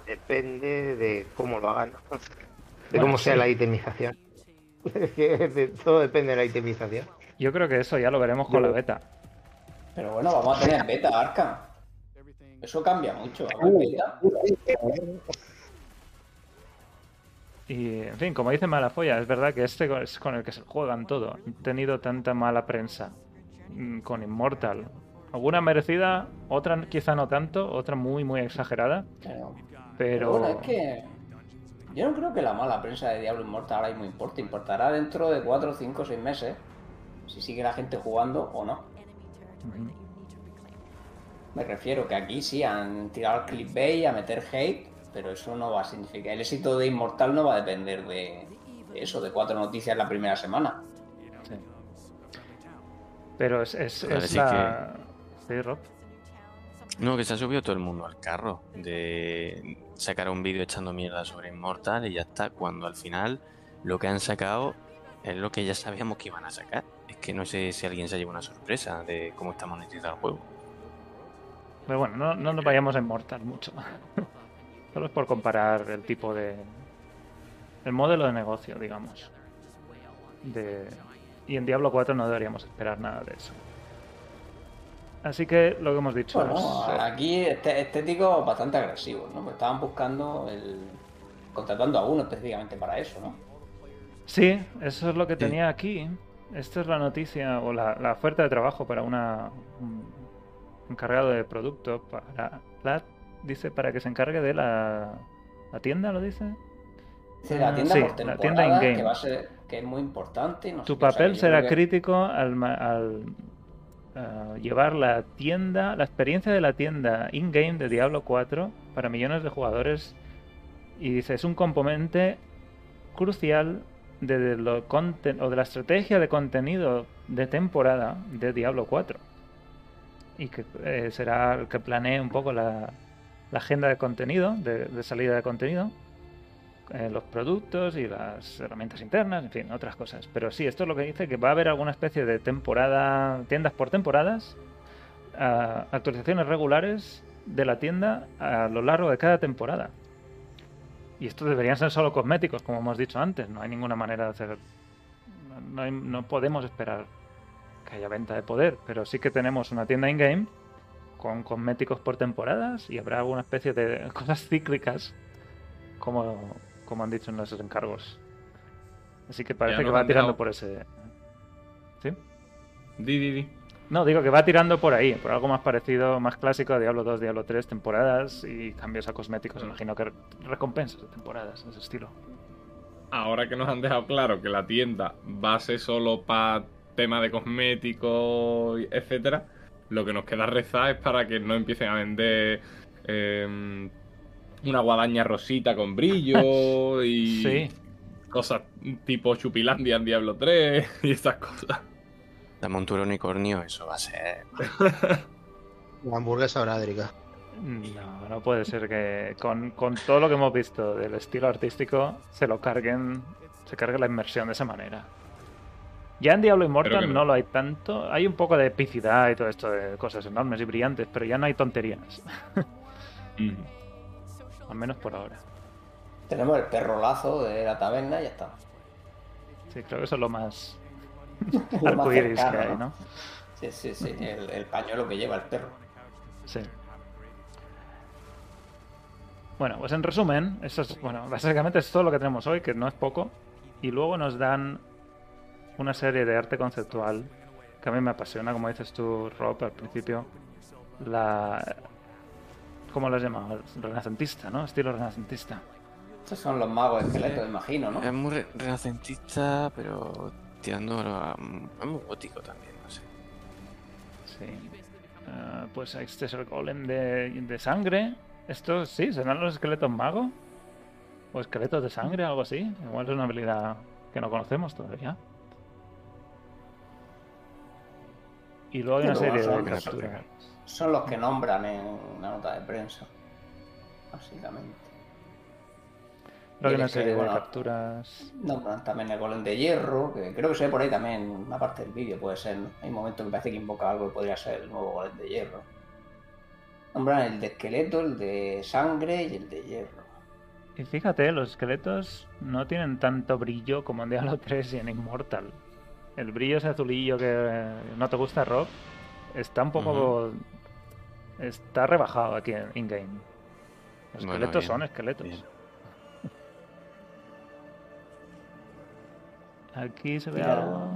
Depende de cómo lo hagan, [laughs] de Bueno, cómo sea la itemización. Todo depende de la itemización. Yo creo que eso ya lo veremos con Yo- la beta. Pero bueno, vamos a tener beta, Arkham. Eso cambia mucho. vamos a beta. Y, en fin, como dice Malafoya, es verdad que este es con el que se juegan todo. Han tenido tanta mala prensa mm, con Immortal. Alguna merecida, otra quizá no tanto, otra muy, muy exagerada. Pero, Pero, bueno, es que yo no creo que la mala prensa de Diablo Immortal ahora mismo importe. Importará dentro de 4, 5, 6 meses. Si sigue la gente jugando o no. Me refiero que aquí sí han tirado al clickbait a meter hate, pero eso no va a significar. El éxito de Immortal no va a depender de, eso, de cuatro noticias la primera semana. Sí. Pero es, es, Pero es la... Sí, Rob. No, que se ha subido todo el mundo al carro de sacar un vídeo echando mierda sobre Immortal y ya está, cuando al final lo que han sacado es lo que ya sabíamos que iban a sacar. Es que no sé si alguien se lleva una sorpresa de cómo está monetizado el juego. Pero bueno, no, no nos vayamos a Immortal mucho. [laughs] Solo es por comparar el tipo de, el modelo de negocio, digamos. De... Y en Diablo 4 no deberíamos esperar nada de eso. Así que lo que hemos dicho Bueno, es- aquí este estético bastante agresivo, ¿no? Porque estaban buscando el. contratando a uno específicamente para eso, ¿no? Sí, eso es lo que tenía aquí. Esta es la noticia o la, la oferta de trabajo para una un encargado de producto para la dice para que se encargue de la, la tienda, lo dice. Dice la tienda sí, por la tienda in-game. que va a ser que es muy importante. no sé Tu papel será que- crítico al, al, ah, llevar la tienda, la experiencia de la tienda in-game de Diablo 4 para millones de jugadores. Y dice, es un componente crucial de, lo conten- o de la estrategia de contenido de temporada de Diablo 4. Y que eh, será el que planee un poco la, la agenda de contenido, de, salida de contenido eh, los productos y las herramientas internas, en fin, otras cosas. Pero sí, esto es lo que dice que va a haber alguna especie de temporada, tiendas por temporadas, ah, actualizaciones regulares de la tienda a lo largo de cada temporada. Y esto deberían ser solo cosméticos, como hemos dicho antes. No hay ninguna manera de hacer. no- no podemos esperar que haya venta de poder, pero sí que tenemos una tienda in-game con cosméticos por temporadas y habrá alguna especie de [laughs] cosas cíclicas como, como han dicho en los encargos. Así que parece que va tirando dejado- por ese. ¿Sí? Di, di, di. No, digo que va tirando por ahí, por algo más parecido, más clásico a Diablo 2, Diablo 3, temporadas y cambios a cosméticos. Imagino que recompensas de temporadas, de ese estilo. Ahora que nos han dejado claro que la tienda va a ser solo para tema de cosméticos, etcétera, lo que nos queda rezar es para que no empiecen a vender eh, una guadaña rosita con brillo [laughs] y Sí. cosas tipo Chupilandia en Diablo 3 y estas cosas. La montura unicornio, eso va a ser. La hamburguesa orádrica. No, no puede ser que con, con todo lo que hemos visto del estilo artístico se lo carguen, se cargue la inmersión de esa manera. Ya en Diablo Immortal no. no. lo hay tanto, hay un poco de epicidad y todo esto de cosas enormes y brillantes, pero ya no hay tonterías, [laughs] al menos por ahora. Tenemos el perrolazo de la taberna y ya está. Sí, creo que eso es lo más [laughs] Lo más arcoíris que hay, ¿no? ¿no? Sí, sí, sí. El, el pañuelo que lleva el perro. Sí. Bueno, pues en resumen, eso es, bueno, básicamente es todo lo que tenemos hoy, que no es poco. Y luego nos dan una serie de arte conceptual que a mí me apasiona, como dices tú, Rob, al principio. La. ¿Cómo lo has llamado? Renacentista, ¿no? Estilo renacentista. Estos son los magos esqueletos, imagino, ¿no? Es muy re- renacentista, pero tirando a. Es muy gótico también, no sé. Sí. Ah, pues este es el golem de, de sangre. Estos sí, serán los esqueletos magos. O esqueletos de sangre, algo así. Igual es una habilidad que no conocemos todavía. Y luego hay una serie de capturas. Son los que nombran en la nota de prensa. Básicamente. Luego hay una serie de bueno, capturas. Nombran también el golem de hierro, que creo que se ve por ahí también una parte del vídeo, puede ser. ¿no? Hay un momento que parece que invoca algo que podría ser el nuevo golem de hierro. Nombran el de esqueleto, el de sangre y el de hierro. Y fíjate, los esqueletos no tienen tanto brillo como en Diablo 3 y en Immortal. El brillo ese azulillo que no te gusta, Rob, está un poco. Está rebajado aquí en in-game. Los Bueno, esqueletos bien, son esqueletos. bien. Aquí se ve Mira. algo.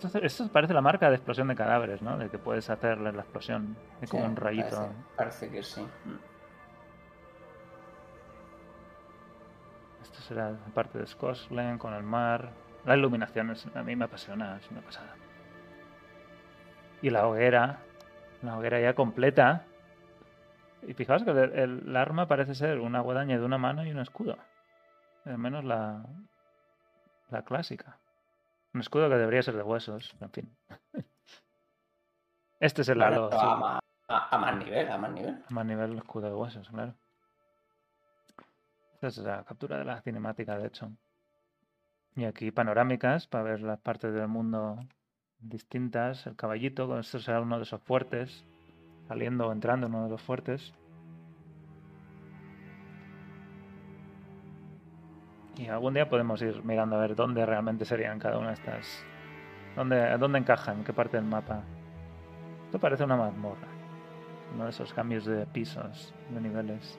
Esto, esto parece la marca de explosión de cadáveres, ¿no? De que puedes hacerle la explosión. Es como Sí, un rayito. Parece, parece que sí. Esto será parte de Scotland con el mar. La iluminación es- a mí me apasiona, es una pasada. Y la hoguera, la hoguera ya completa. Y fijaos que el, arma parece ser una guadaña de una mano y un escudo. Al menos la, la clásica. Un escudo que debería ser de huesos, en fin. [laughs] Este es el Bueno, halo. sí. a, más, a- a más nivel, a más nivel. A más nivel el escudo de huesos, claro. Esta es la captura de la cinemática, de hecho. Y aquí panorámicas para ver las partes del mundo distintas. El caballito, con esto será uno de esos fuertes. Saliendo o entrando en uno de los fuertes. Y algún día podemos ir mirando a ver dónde realmente serían cada una de estas. ¿Dónde, dónde encajan? ¿En qué parte del mapa? Esto parece una mazmorra. Uno de esos cambios de pisos, de niveles.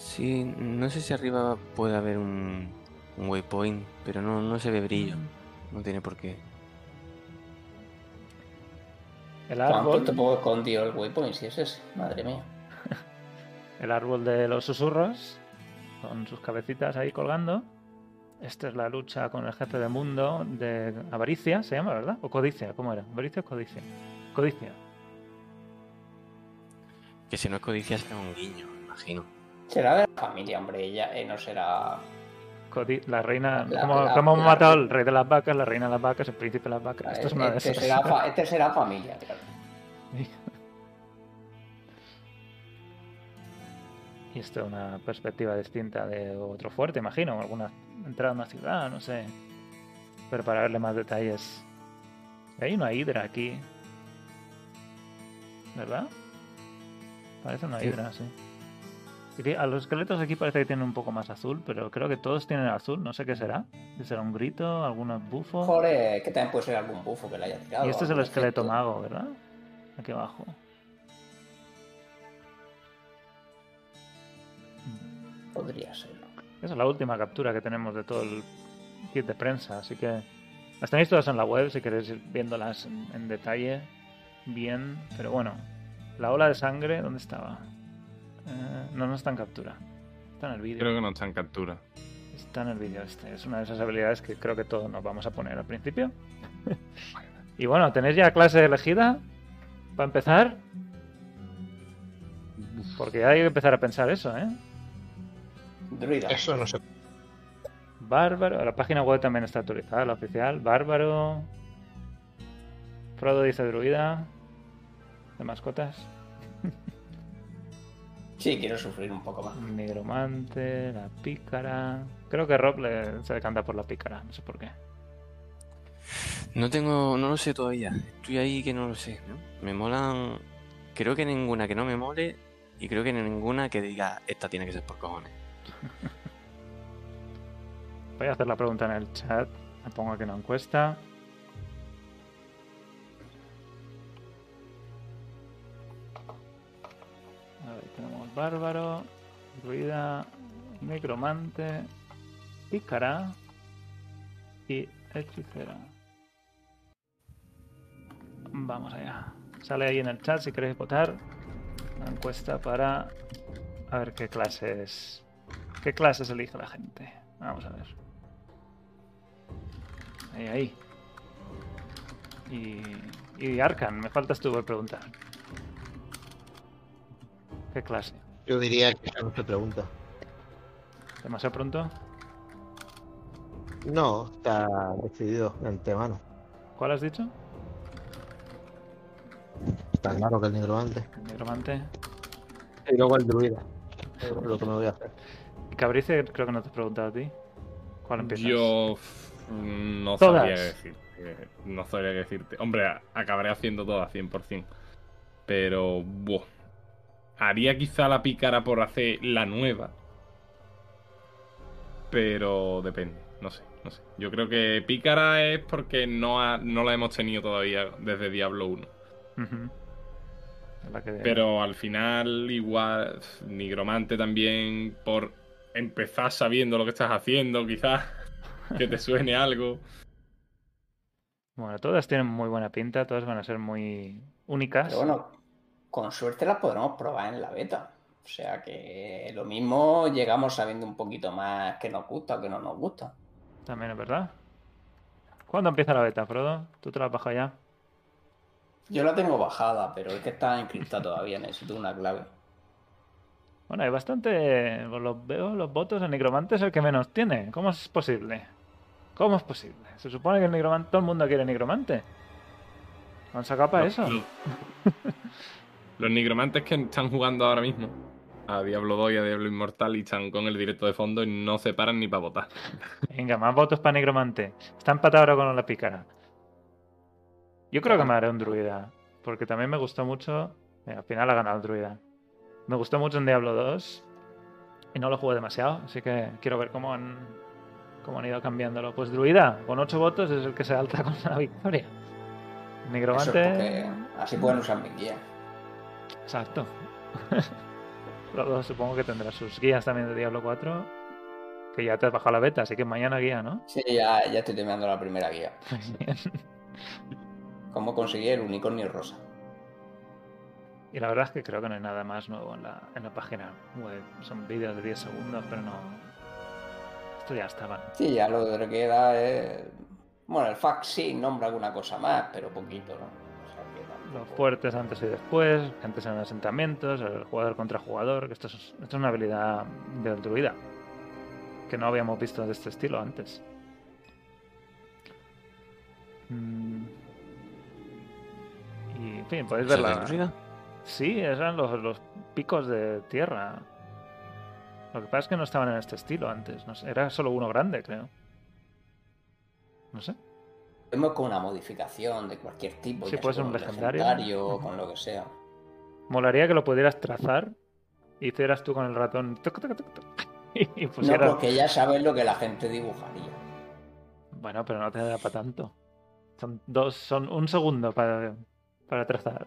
Sí, no sé si arriba puede haber un, un waypoint, pero no, no se ve brillo. No tiene por qué. El árbol, puesto un poco escondido el waypoint, si es ese. Madre mía. [laughs] el árbol de los susurros, con sus cabecitas ahí colgando. Esta es la lucha con el jefe de mundo de Avaricia, se llama, ¿verdad? O Codicia, ¿cómo era? ¿Avaricia o Codicia? Codicia. Que si no es codicia será un guiño, me imagino. Será de la familia, hombre. Ella eh, no será. La reina. La- ¿Cómo, la- cómo hemos matado al rey de las vacas, la reina de las vacas, el príncipe de las vacas? Esto es una de este, esas. será fa- [laughs] este será familia, claro. Y esto es una perspectiva distinta de otro fuerte, imagino. Alguna entrada a una ciudad, no sé. Pero para verle más detalles. Hay una hidra aquí. ¿Verdad? Parece una Sí. hidra, sí. A los esqueletos aquí parece que tienen un poco más azul, pero creo que todos tienen azul. No sé qué será. Será un grito, algunos bufos. Joder, que también puede ser algún bufo que le haya tirado. Y este es el algún esqueleto efecto. mago, ¿verdad? Aquí abajo. Podría ser. Esa es la última captura que tenemos de todo el kit de prensa, así que las tenéis todas en la web si queréis ir viéndolas en, en detalle, bien, pero bueno, la ola de sangre, ¿dónde estaba? Eh, no, no está en captura, está en el vídeo. Creo que no está en captura. Está en el vídeo este, es una de esas habilidades que creo que todos nos vamos a poner al principio. [laughs] y bueno, ¿tenéis ya clase elegida? Para empezar. Porque hay que empezar a pensar eso, ¿eh? Druida. Eso no sé. Bárbaro, la página web también está actualizada, la oficial. Bárbaro. Frodo dice druida. De mascotas. Sí, quiero sufrir un poco más. Nigromante, la pícara. Creo que Rob le- se decanta por la pícara, no sé por qué. No tengo, no lo sé todavía. Estoy ahí que no lo sé. ¿no? Me molan. Creo que ninguna que no me mole y creo que ninguna que diga esta tiene que ser por cojones. [laughs] Voy a hacer la pregunta en el chat. Me pongo aquí una encuesta. A tenemos bárbaro, druida, necromante, pícara y hechicera. Vamos allá. Sale ahí en el chat si queréis votar. Una encuesta para a ver qué clases qué clases elige la gente. Vamos a ver. Ahí, ahí. Y, y Arkan, me faltas tú por preguntar. ¿Qué clase? Yo diría que eso no se pregunta. ¿Demasiado pronto? No, está decidido de antemano. ¿Cuál has dicho? Está claro que el nigromante. El Negromante. Y luego el druida. Es lo que me voy a hacer. Cabrice, creo que no te he preguntado a ti. ¿Cuál empiezas? Yo no Todas. sabría decirte. No sabría qué decirte. Hombre, acabaré haciendo todas 100%. Pero, buah. Haría quizá la pícara por hacer la nueva. Pero depende. No sé, no sé. Yo creo que pícara es porque no, ha- no la hemos tenido todavía desde Diablo 1. Ujú. Es la que- Pero al final, igual, Nigromante también, por empezar sabiendo lo que estás haciendo, quizás, [laughs] que te suene algo. Bueno, todas tienen muy buena pinta, todas van a ser muy únicas. Pero bueno, con suerte las podremos probar en la beta. O sea que lo mismo llegamos sabiendo un poquito más que nos gusta o que no nos gusta. También es verdad. ¿Cuándo empieza la beta, Frodo? ¿Tú te la has bajado ya? Yo la tengo bajada, pero es que está encriptada [laughs] todavía, necesito una clave. Bueno, hay bastante. por Los veo, los votos. El nigromante es el que menos tiene. ¿Cómo es posible? ¿Cómo es posible? Se supone que el nigromante. Todo el mundo quiere nigromante. ¿Han sacado para Los- eso? Los, [laughs] los nigromantes que están jugando ahora mismo a Diablo 2 y a Diablo Inmortal y están con el directo de fondo y no se paran ni para votar. Venga, más votos para nigromante. Está empatado ahora con la pícara. Yo creo que me haré un druida. Porque también me gustó mucho. al final ha ganado el druida. Me gustó mucho en Diablo 2. Y no lo jugué demasiado, así que quiero ver cómo han, cómo han ido cambiándolo. Pues Druida, con 8 votos, es el que se alza con la victoria. Eso es Nigromante. porque así pueden usar mi guía. Exacto. [laughs] Luego supongo que tendrá sus guías también de Diablo 4. Que ya te has bajado la beta, así que mañana guía, ¿no? Sí, ya, ya estoy terminando la primera guía. [laughs] Bien. Cómo conseguir el unicornio rosa. Y la verdad es que creo que no hay nada más nuevo en la, en la página web. Son vídeos de 10 segundos, pero no. Esto ya estaban. Sí, ya lo que queda es. Bueno, el fax sí nombra alguna cosa más, pero poquito, ¿no? Los fuertes antes y después, antes en asentamientos, el jugador contra jugador, que esto es, esto es una habilidad del druida. Que no habíamos visto de este estilo antes. Mm. Y en fin, podéis ¿Eso es verla. druida? Sí, eran los, los picos de tierra. Lo que pasa es que no estaban en este estilo antes. No sé, era solo uno grande, creo. No sé. Vemos con una modificación de cualquier tipo. Sí, puede ser un legendario. con lo que sea. Molaría que lo pudieras trazar y hicieras tú con el ratón toc, toc, toc, toc, y [laughs] y No, pusieras. porque ya sabes lo que la gente dibujaría. Bueno, pero no te da para tanto. Son dos, son un segundo para, para trazar.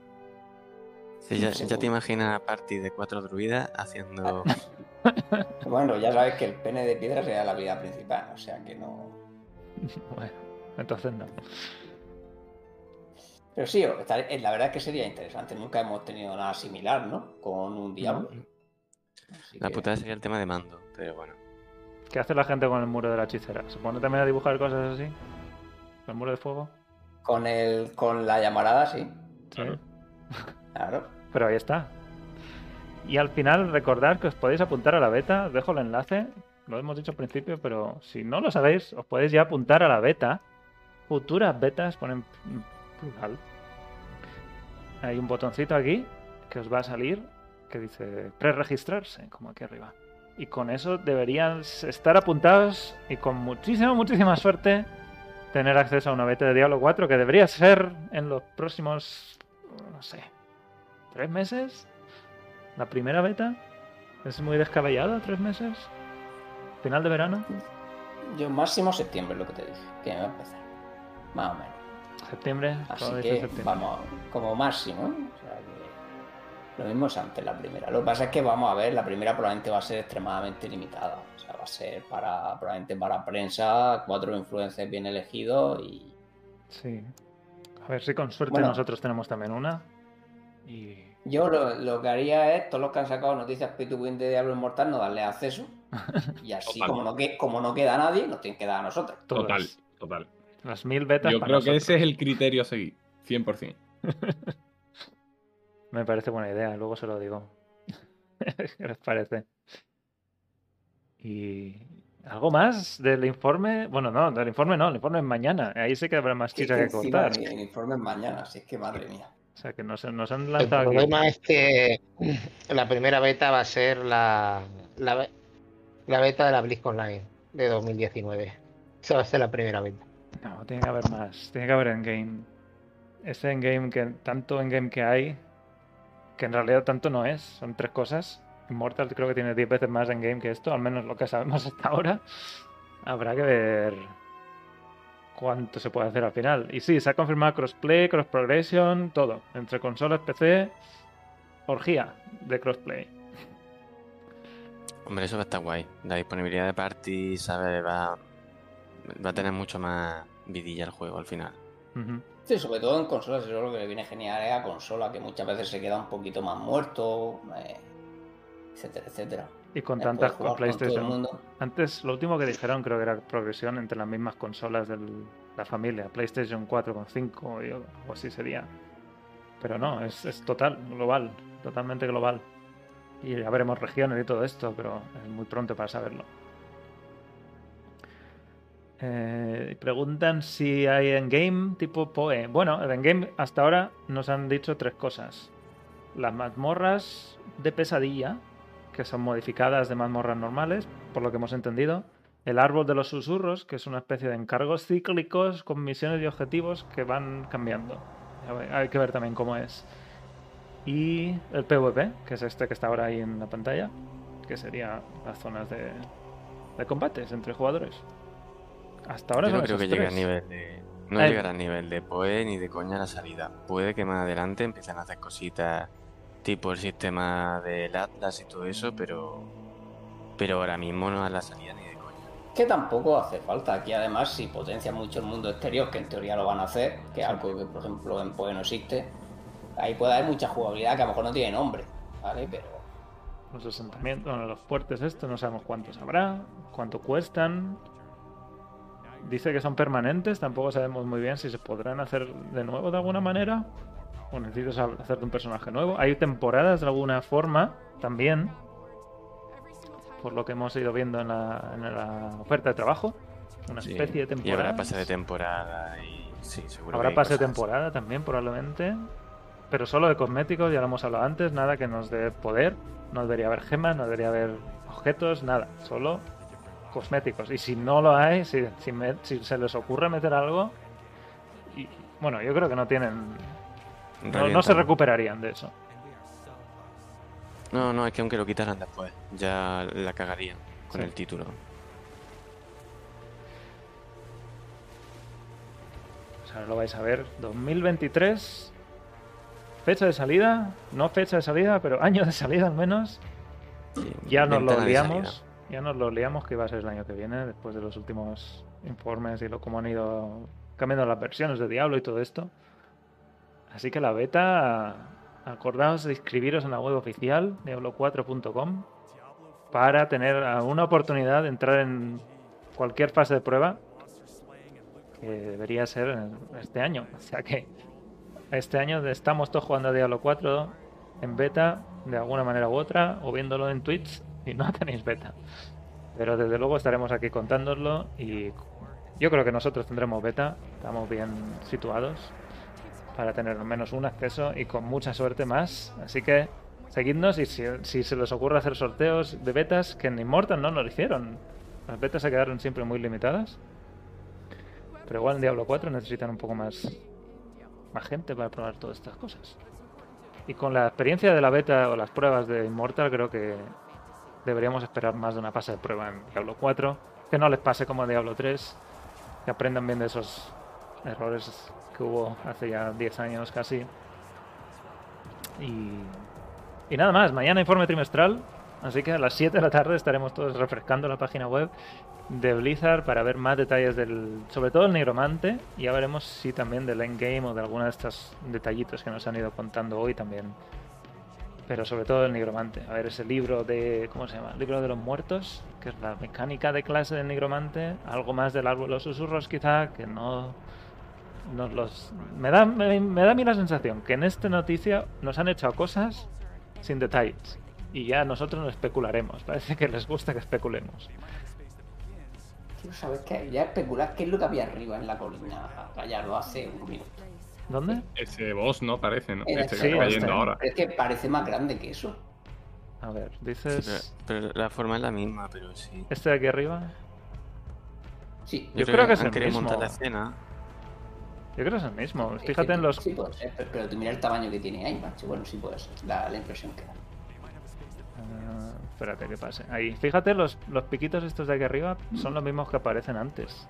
Sí, ya, te imaginas a party de cuatro druidas haciendo. [laughs] Bueno, ya sabes que el pene de piedra sería la habilidad principal, o sea que no. Bueno, entonces no. Pero sí, eh, la verdad es que sería interesante. Nunca hemos tenido nada similar, ¿no? Con un diablo. Así La que- putada sería el tema de mando, pero bueno. ¿Qué hace la gente con el muro de la hechicera? ¿Se pone también a dibujar cosas así? ¿El muro de fuego? Con el, con la llamarada, sí. Sí. Claro. [laughs] Pero ahí está. Y al final recordad que os podéis apuntar a la beta, dejo el enlace, lo hemos dicho al principio, pero si no lo sabéis, os podéis ya apuntar a la beta. Futuras betas, ponen plural. Hay un botoncito aquí que os va a salir que dice preregistrarse, como aquí arriba. Y con eso deberían estar apuntados y con muchísima, muchísima suerte tener acceso a una beta de Diablo 4 que debería ser en los próximos, no sé, ¿Tres meses? ¿La primera beta? ¿Es muy descabellado? ¿Tres meses? ¿Final de verano? Yo máximo septiembre, lo que te dije, que me va a empezar. Más o menos. ¿Septiembre? Así que septiembre. vamos, como máximo, ¿eh? O sea que lo mismo es antes la primera. Lo que pasa es que vamos a ver, la primera probablemente va a ser extremadamente limitada. O sea, va a ser para probablemente para prensa, cuatro influencers bien elegidos y Sí. A ver si con suerte Bueno. nosotros tenemos también una. Y. yo lo, lo que haría es, todos los que han sacado noticias P2Win de Diablo Inmortal, no darle acceso. [laughs] Y así, como no, que, como no queda nadie, nos tienen que dar a nosotros. Total, total. Las mil betas Yo para creo que ese es el criterio a seguir. 100%. [laughs] Me parece buena idea, luego se lo digo. [laughs] ¿Qué les parece? Y. ¿Algo más del informe? Bueno, no, del informe no, el informe es mañana. Ahí sí que habrá más chicha que cortar. ni- El informe es mañana, así es que madre mía. O sea, que nos, nos han El lanzado aquí. problema es que la primera beta va a ser la, la, be- la beta de la BlizzCon Online de 2019. Esa va a ser la primera beta. No, tiene que haber más. Tiene que haber endgame. Ese endgame que tanto endgame que hay, que en realidad tanto no es. Son tres cosas. Immortal creo que tiene 10 veces más endgame que esto, al menos lo que sabemos [laughs] hasta ahora. Habrá que ver cuánto se puede hacer al final. Y sí, se ha confirmado crossplay, cross progression, todo. Entre consolas, PC, orgía de crossplay. Hombre, eso va a estar guay. La disponibilidad de party, ¿sabes? Va, va a tener mucho más vidilla el juego al final. Sí, sobre todo en consolas, eso es lo que le viene genial es a consola, que muchas veces se queda un poquito más muerto, eh, etcétera, etcétera. Y con Eh, tantas con PlayStation. mundo. Antes, lo último que dijeron creo que era progresión entre las mismas consolas de la familia. PlayStation 4 con 5 y algo así sería. Pero no, es, es total, global, totalmente global. Y ya veremos regiones y todo esto, pero es muy pronto para saberlo. Eh, preguntan si hay endgame tipo PoE. Bueno, el endgame hasta ahora nos han dicho tres cosas. Las mazmorras de pesadilla, que son modificadas de mazmorras normales, por lo que hemos entendido. El árbol de los susurros, que es una especie de encargos cíclicos con misiones y objetivos que van cambiando. Hay que ver también cómo es. Y el PvP, que es este que está ahora ahí en la pantalla. que serían las zonas de, de combates entre jugadores. Hasta ahora Yo no creo que llegue a nivel de. No Eh. llegará a nivel de PoE ni de coña la salida. Puede que más adelante empiecen a hacer cositas tipo el sistema del Atlas y todo eso, pero. Pero ahora mismo no a la salida ni de coña. Que tampoco hace falta. Aquí además, si potencia mucho el mundo exterior, que en teoría lo van a hacer, que es algo que por ejemplo en PoE no existe, ahí puede haber mucha jugabilidad que a lo mejor no tiene nombre, ¿vale? Pero Los asentamientos, bueno, los fuertes estos, no sabemos cuántos habrá, cuánto cuestan. Dice que son permanentes, tampoco sabemos muy bien si se podrán hacer de nuevo de alguna manera. O necesitas ha- hacerte un personaje nuevo. Hay temporadas de alguna forma también, por lo que hemos ido viendo en la, en la oferta de trabajo. Una Sí, especie de Y temporada. habrá pase de temporada y. Sí, seguro. Habrá que pase de temporada también, probablemente. Pero solo de cosméticos, ya lo hemos hablado antes, nada que nos dé poder. No debería haber gemas, no debería haber objetos, nada. Solo cosméticos. Y si no lo hay, si, si, me- si se les ocurre meter algo. Y, bueno, yo creo que no tienen. No, no se recuperarían de eso. No, no, es que aunque lo quitaran después, ya la cagarían con Sí. el título. O sea, lo vais a ver. 2023. Fecha de salida. No fecha de salida, pero año de salida al menos. Sí, Ya nos lo liamos. Ya nos lo liamos que va a ser el año que viene, después de los últimos informes y lo cómo han ido cambiando las versiones de Diablo y todo esto. Así que la beta, acordaos de inscribiros en la web oficial, diablo4.com, para tener una oportunidad de entrar en cualquier fase de prueba, que debería ser este año. O sea que este año estamos todos jugando a Diablo 4 en beta de alguna manera u otra o viéndolo en Twitch [laughs] y no tenéis beta. Pero desde luego estaremos aquí contándoslo y yo creo que nosotros tendremos beta, estamos bien situados para tener al menos un acceso y con mucha suerte más. Así que seguidnos y si, se les ocurre hacer sorteos de betas, que en Immortal no nos lo hicieron. Las betas se quedaron siempre muy limitadas. Pero igual en Diablo 4 necesitan un poco más, más gente para probar todas estas cosas. Y con la experiencia de la beta o las pruebas de Immortal, creo que deberíamos esperar más de una fase de prueba en Diablo 4. Que no les pase como a Diablo 3. Que aprendan bien de esos errores que hubo hace ya 10 años casi. Y, y nada más, mañana informe trimestral. Así que a las 7 de la tarde estaremos todos refrescando la página web de Blizzard para ver más detalles del, sobre todo el Nigromante, y ya veremos si también del Endgame o de alguna de estos detallitos que nos han ido contando hoy también. Pero sobre todo el Nigromante. A ver ese libro de. ¿Cómo se llama? El libro de los muertos, que es la mecánica de clase del Nigromante. Algo más del árbol de los susurros, quizá, que no. Nos los. Me da, me, da a mí la sensación que en esta noticia nos han echado cosas sin detalles. Y ya nosotros nos especularemos. Parece que les gusta que especulemos. quiero saber qué, ya especular qué es lo que había arriba en la colina. Gallardo hace un minuto. ¿Dónde? Ese boss no parece, ¿no? Este que sí, está cayendo este. ahora. Es que parece más grande que eso. A ver, Sí, dices. pero, pero la forma es la misma, pero sí. Este de aquí arriba. Sí, Yo creo que es han el querido mismo. montar la escena. Yo creo que es el mismo. Es que Fíjate en los. Sí, puede ser, pero, pero tú mira el tamaño que tiene ahí, macho. Bueno, sí puede ser. La, la impresión que da. Ah, espérate que pase. Ahí. Fíjate, los, los piquitos estos de aquí arriba son los mismos que aparecen antes.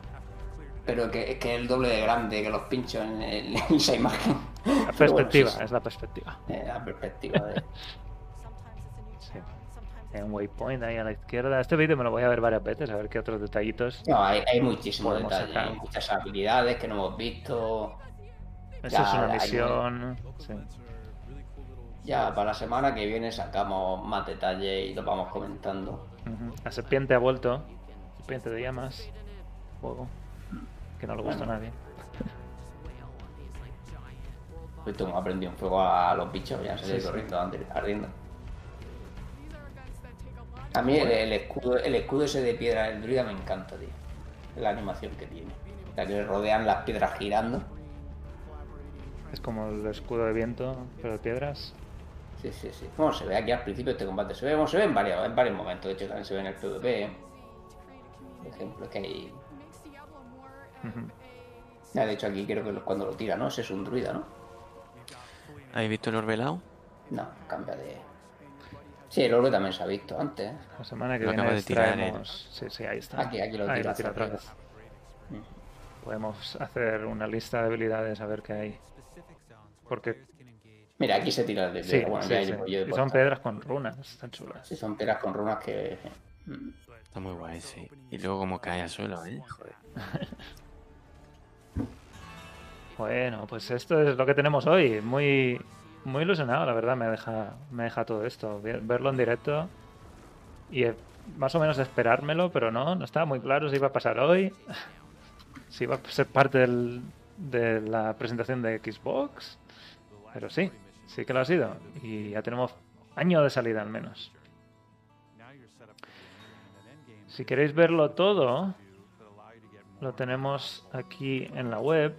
Pero que es que es el doble de grande que los pinchos en, el- [laughs] en esa imagen. La bueno, perspectiva, es la perspectiva. Eh, la perspectiva de. Sí. En Waypoint ahí a la izquierda. Este vídeo me lo voy a ver varias veces, a ver qué otros detallitos. No, hay, hay muchísimos detalles, hay muchas habilidades que no hemos visto. Esa Ya, es una hay- misión. Sí. Ya para la semana que viene sacamos más detalles y los vamos comentando. La serpiente ha vuelto. Serpiente de llamas. Fuego. Que no le gusta a nadie. Pues tú hemos aprendido un fuego a los bichos, ya se Sí, sí, corriendo, ardiendo. A mí el, el escudo, el escudo ese de piedra del druida me encanta, tío. La animación que tiene. La que rodean las piedras girando. Es como el escudo de viento, pero de piedras. Sí, sí, sí. Bueno, se ve aquí al principio de este combate. Se ve, bueno, se ve en, varios, en varios momentos. De hecho, también se ve en el PvP. Por ejemplo, que hay. Ya, de hecho, aquí creo que cuando lo tira, ¿no? Ese es un druida, ¿no? ¿Habéis visto el orbelado? No, cambia de. Sí, el orbe también se ha visto antes. ¿eh? La semana que Lo viene acaba de tirar, traemos... Sí, sí, ahí está. Aquí, aquí lo ahí tira lo tira hacia otra vez. Podemos hacer una lista de habilidades a ver qué hay. Porque Mira, aquí se tira sí, de bueno, sí, ya sí. llevo yo de Y son piedras con runas, están chulas. Sí, son piedras con runas que. mm, Está muy guay, sí. Y luego como cae al suelo, ¿eh? Joder. [laughs] Bueno, pues esto es lo que tenemos hoy. Muy, muy ilusionado, la verdad, me deja, me deja todo esto. Ver- Verlo en directo y eh, más o menos esperármelo, pero no, no estaba muy claro si iba a pasar hoy, [laughs] si iba a ser parte del- de la presentación de Xbox, pero sí, sí que lo ha sido. Y ya tenemos año de salida al menos. Si queréis verlo todo, lo tenemos aquí en la web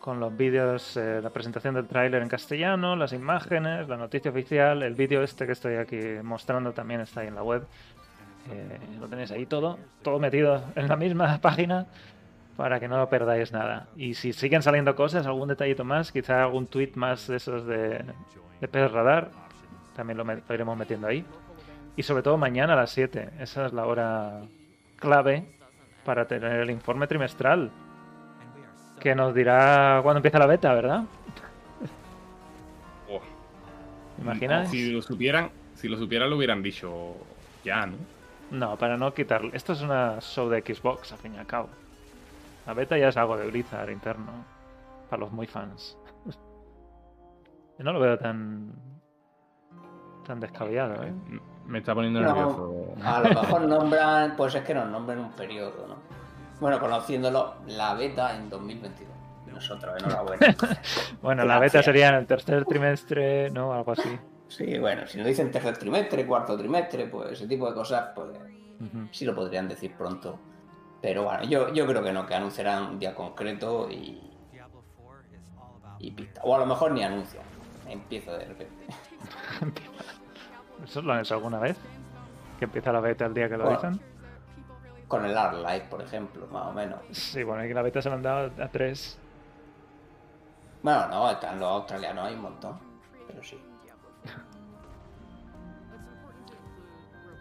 con los vídeos, eh, la presentación del tráiler en castellano, las imágenes, la noticia oficial, el vídeo este que estoy aquí mostrando también está ahí en la web. Eh, lo tenéis ahí todo, todo metido en la misma [laughs] página para que no perdáis nada. Y si siguen saliendo cosas, algún detallito más, quizá algún tweet más de esos de, de PS Radar, también lo, me- lo iremos metiendo ahí. Y sobre todo mañana a las 7, esa es la hora clave para tener el informe trimestral que nos dirá cuándo empieza la beta, ¿verdad? Oh. ¿Imagináis? Si lo supieran, si lo supieran lo hubieran dicho ya, ¿no? No, para no quitarlo. Esto es una show de Xbox, al fin y al cabo. La beta ya es algo de Blizzard interno. Para los muy fans. [laughs] Yo no lo veo tan. tan descabellado, ¿eh? Me está poniendo No, nervioso. a lo mejor nombran, pues es que nos nombren un periodo, ¿no? Bueno, conociéndolo, la beta en 2022. Nosotros, enhorabuena. [laughs] Bueno, la beta sería en el tercer trimestre, ¿no? Algo así. Sí, bueno, si nos dicen tercer trimestre, cuarto trimestre, pues ese tipo de cosas, pues sí lo podrían decir pronto. Pero bueno, yo, yo creo que no, que anunciarán un día concreto y, y pista. O a lo mejor ni anuncian. Empieza de repente. [laughs] ¿Eso lo han hecho alguna vez? Que empieza la beta el día que lo Bueno. dicen. Con el Art Life, por ejemplo, más o menos. Sí, bueno, aquí la beta se lo han dado a tres. Bueno, no, están los australianos, hay un montón. Pero sí. [laughs]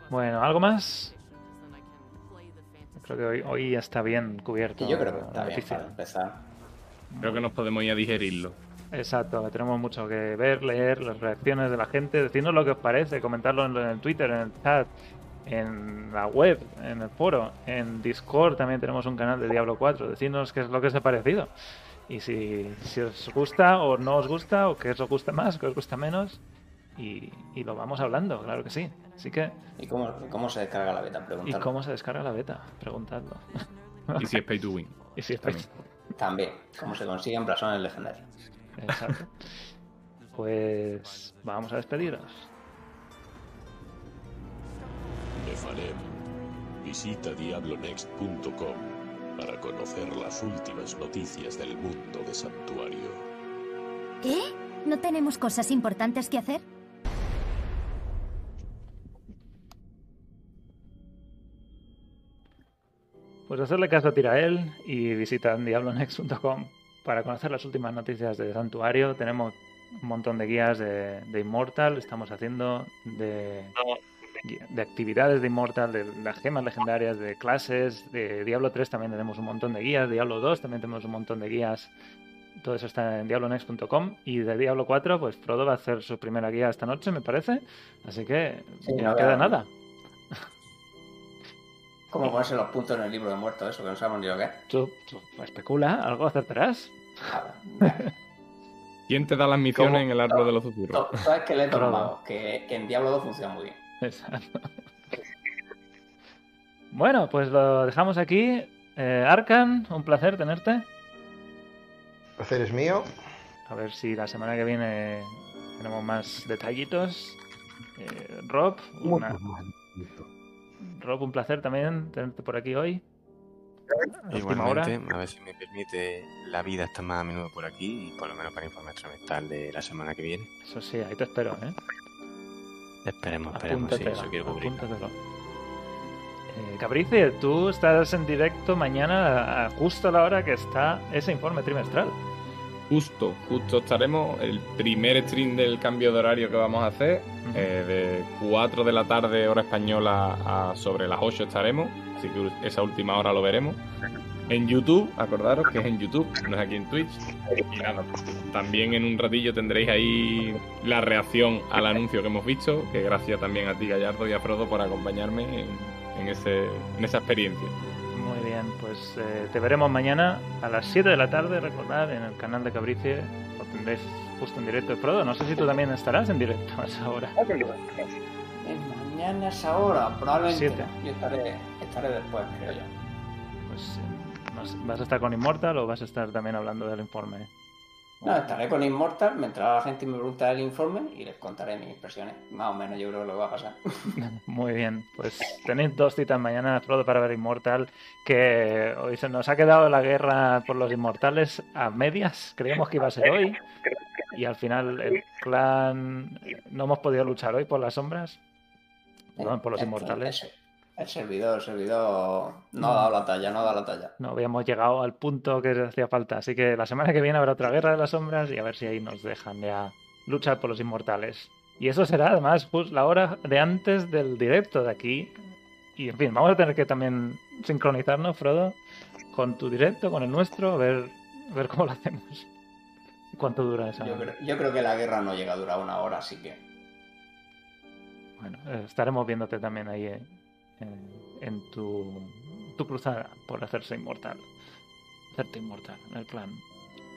Bueno, ¿algo más? Creo que hoy, hoy ya está bien cubierto. Que yo creo que la está bien para empezar. Creo que nos podemos ir a digerirlo. Exacto, que tenemos mucho que ver, leer, las reacciones de la gente, decirnos lo que os parece, comentarlo en, en el Twitter, en el chat, en la web, en el foro, en Discord también tenemos un canal de Diablo 4, decirnos qué es lo que os ha parecido. Y si, si os gusta o no os gusta, o qué os gusta más, qué os gusta menos, y, y lo vamos hablando, claro que sí. Así que, ¿Y cómo, cómo se descarga la beta? ¿y Preguntadlo. cómo se descarga la beta? Preguntadlo. Y si es pay to win. [laughs] Y si es También. También. ¿Cómo se consiguen blasones legendarios? Exacto. Pues vamos a despediros. Nefarem. Visita diablonext.com para conocer las últimas noticias del mundo de Santuario. ¿Qué? ¿No tenemos cosas importantes que hacer? Pues hacerle caso a Tirael y visitad diablonext.com para conocer las últimas noticias de Santuario. Tenemos un montón de guías de, de Immortal, estamos haciendo de, de actividades de Immortal, de las gemas legendarias, de clases, de Diablo 3 también tenemos un montón de guías, Diablo 2 también tenemos un montón de guías. Todo eso está en diablonext.com y de Diablo 4 pues Frodo va a hacer su primera guía esta noche, me parece. Así que Sí, no queda nada. ¿Cómo ponerse los puntos en el libro de muertos? Eso que no sabemos ni lo que es. Tú, tú especula, algo acertarás. ¿Quién te da las misiones ¿Cómo? en el árbol de los susurros? To- Sabes que lees los Frodo. magos, que, que en Diablo 2 funciona muy bien. Exacto. Bueno, pues lo dejamos aquí. Eh, Arkan, un placer tenerte. El placer es mío. A ver si la semana que viene tenemos más detallitos. Eh, Rob, una- Rob, un placer también tenerte por aquí hoy. Igualmente, a ver si me permite la vida estar más a menudo por aquí y por lo menos para informar trimestral de la semana que viene. Eso sí, ahí te espero, ¿eh? Esperemos, esperemos, sí, eso quiero cubrir. apúntatelo. Eh, Caprice, tú estás en directo mañana a justo a la hora que está ese informe trimestral. Justo, justo estaremos. El primer stream del cambio de horario que vamos a hacer, eh, de 4 de la tarde, hora española, a sobre las 8 estaremos. Así que esa última hora lo veremos. En YouTube, acordaros que es en YouTube, no es aquí en Twitch. Y nada, también en un ratillo tendréis ahí la reacción al anuncio que hemos visto, que gracias también a ti, Gallardo, y a Frodo por acompañarme en, en ese, en esa experiencia. Muy bien, pues eh, te veremos mañana a las 7 de la tarde, recordad, en el canal de Cabrice. Lo tendréis justo en directo de Frodo. No sé si tú también estarás en directo a esa hora. Mañana a esa hora, probablemente. Siete. Yo estaré, estaré después, creo yo. Pues, eh, no sé, ¿Vas a estar con Immortal o vas a estar también hablando del informe? No, estaré con Immortal, me entrará la gente y me pregunta el informe y les contaré mis impresiones. Más o menos yo creo que lo que va a pasar. [laughs] Muy bien, pues tenéis dos citas mañana, Frodo, para ver Immortal, que hoy se nos ha quedado la guerra por los inmortales a medias, creíamos que iba a ser hoy, y al final el clan no hemos podido luchar hoy por las sombras, perdón, por los inmortales. El, servidor, el servidor no ha dado la talla, no ha dado la talla. No habíamos llegado al punto que hacía falta, así que la semana que viene habrá otra guerra de las sombras y a ver si ahí nos dejan ya luchar por los inmortales. Y eso será además pues, la hora de antes del directo de aquí. Y en fin, vamos a tener que también sincronizarnos, Frodo, con tu directo, con el nuestro, a ver, a ver cómo lo hacemos. ¿Cuánto dura esa? Yo creo, yo creo que la guerra no llega a durar una hora, así que. Bueno, estaremos viéndote también ahí eh, en, tu, tu cruzada por hacerse inmortal. Hacerte inmortal el plan.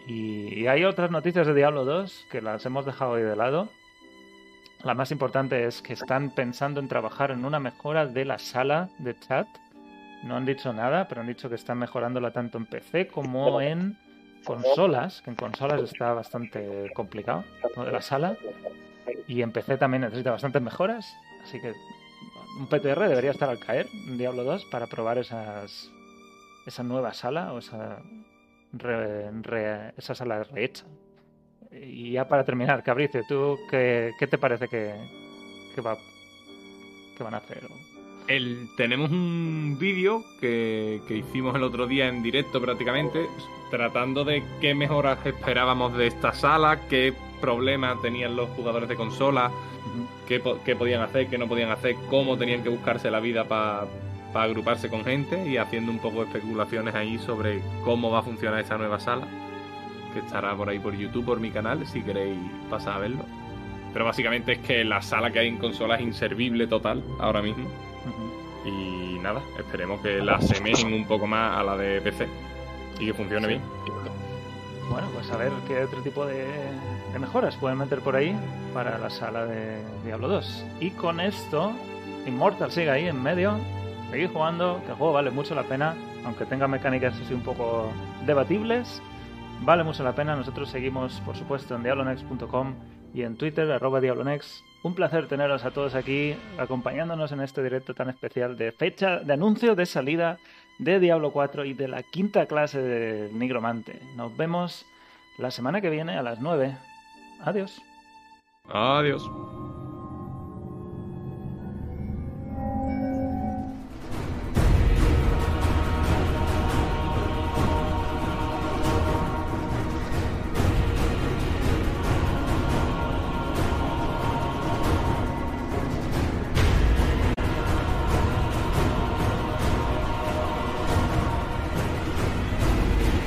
Y, y hay otras noticias de Diablo 2 que las hemos dejado ahí de lado. La más importante es que están pensando en trabajar en una mejora de la sala de chat. No han dicho nada, pero han dicho que están mejorándola tanto en PC como en consolas, que en consolas está bastante complicado, lo de la sala. Y en PC también necesita bastantes mejoras, así que un PTR debería estar al caer Diablo 2 para probar esas esa nueva sala o esa re- re- esa sala rehecha. Y ya para terminar, Cabricio, ¿tú qué, qué te parece que, que, va, que van a hacer? El, tenemos un vídeo que, que hicimos el otro día en directo prácticamente, tratando de qué mejoras esperábamos de esta sala, qué problemas tenían los jugadores de consola, qué podían hacer, qué no podían hacer, cómo tenían que buscarse la vida para agruparse con gente y haciendo un poco de especulaciones ahí sobre cómo va a funcionar esta nueva sala, que estará por ahí por YouTube, por mi canal, si queréis pasar a verlo. Pero básicamente es que la sala que hay en consola es inservible total ahora mismo. Y nada, esperemos que la asemejen un poco más a la de PC y que funcione bien. Bueno, pues a ver qué otro tipo de, de mejoras pueden meter por ahí para la sala de Diablo 2. Y con esto, Immortal sigue ahí en medio. Seguid jugando, que el juego vale mucho la pena, aunque tenga mecánicas así un poco debatibles. Vale mucho la pena. Nosotros seguimos, por supuesto, en diablonex.com y en Twitter, arroba diablonex. Un placer teneros a todos aquí acompañándonos en este directo tan especial de fecha de anuncio de salida de Diablo 4 y de la quinta clase de Nigromante. Nos vemos la semana que viene a las 9. Adiós. Adiós.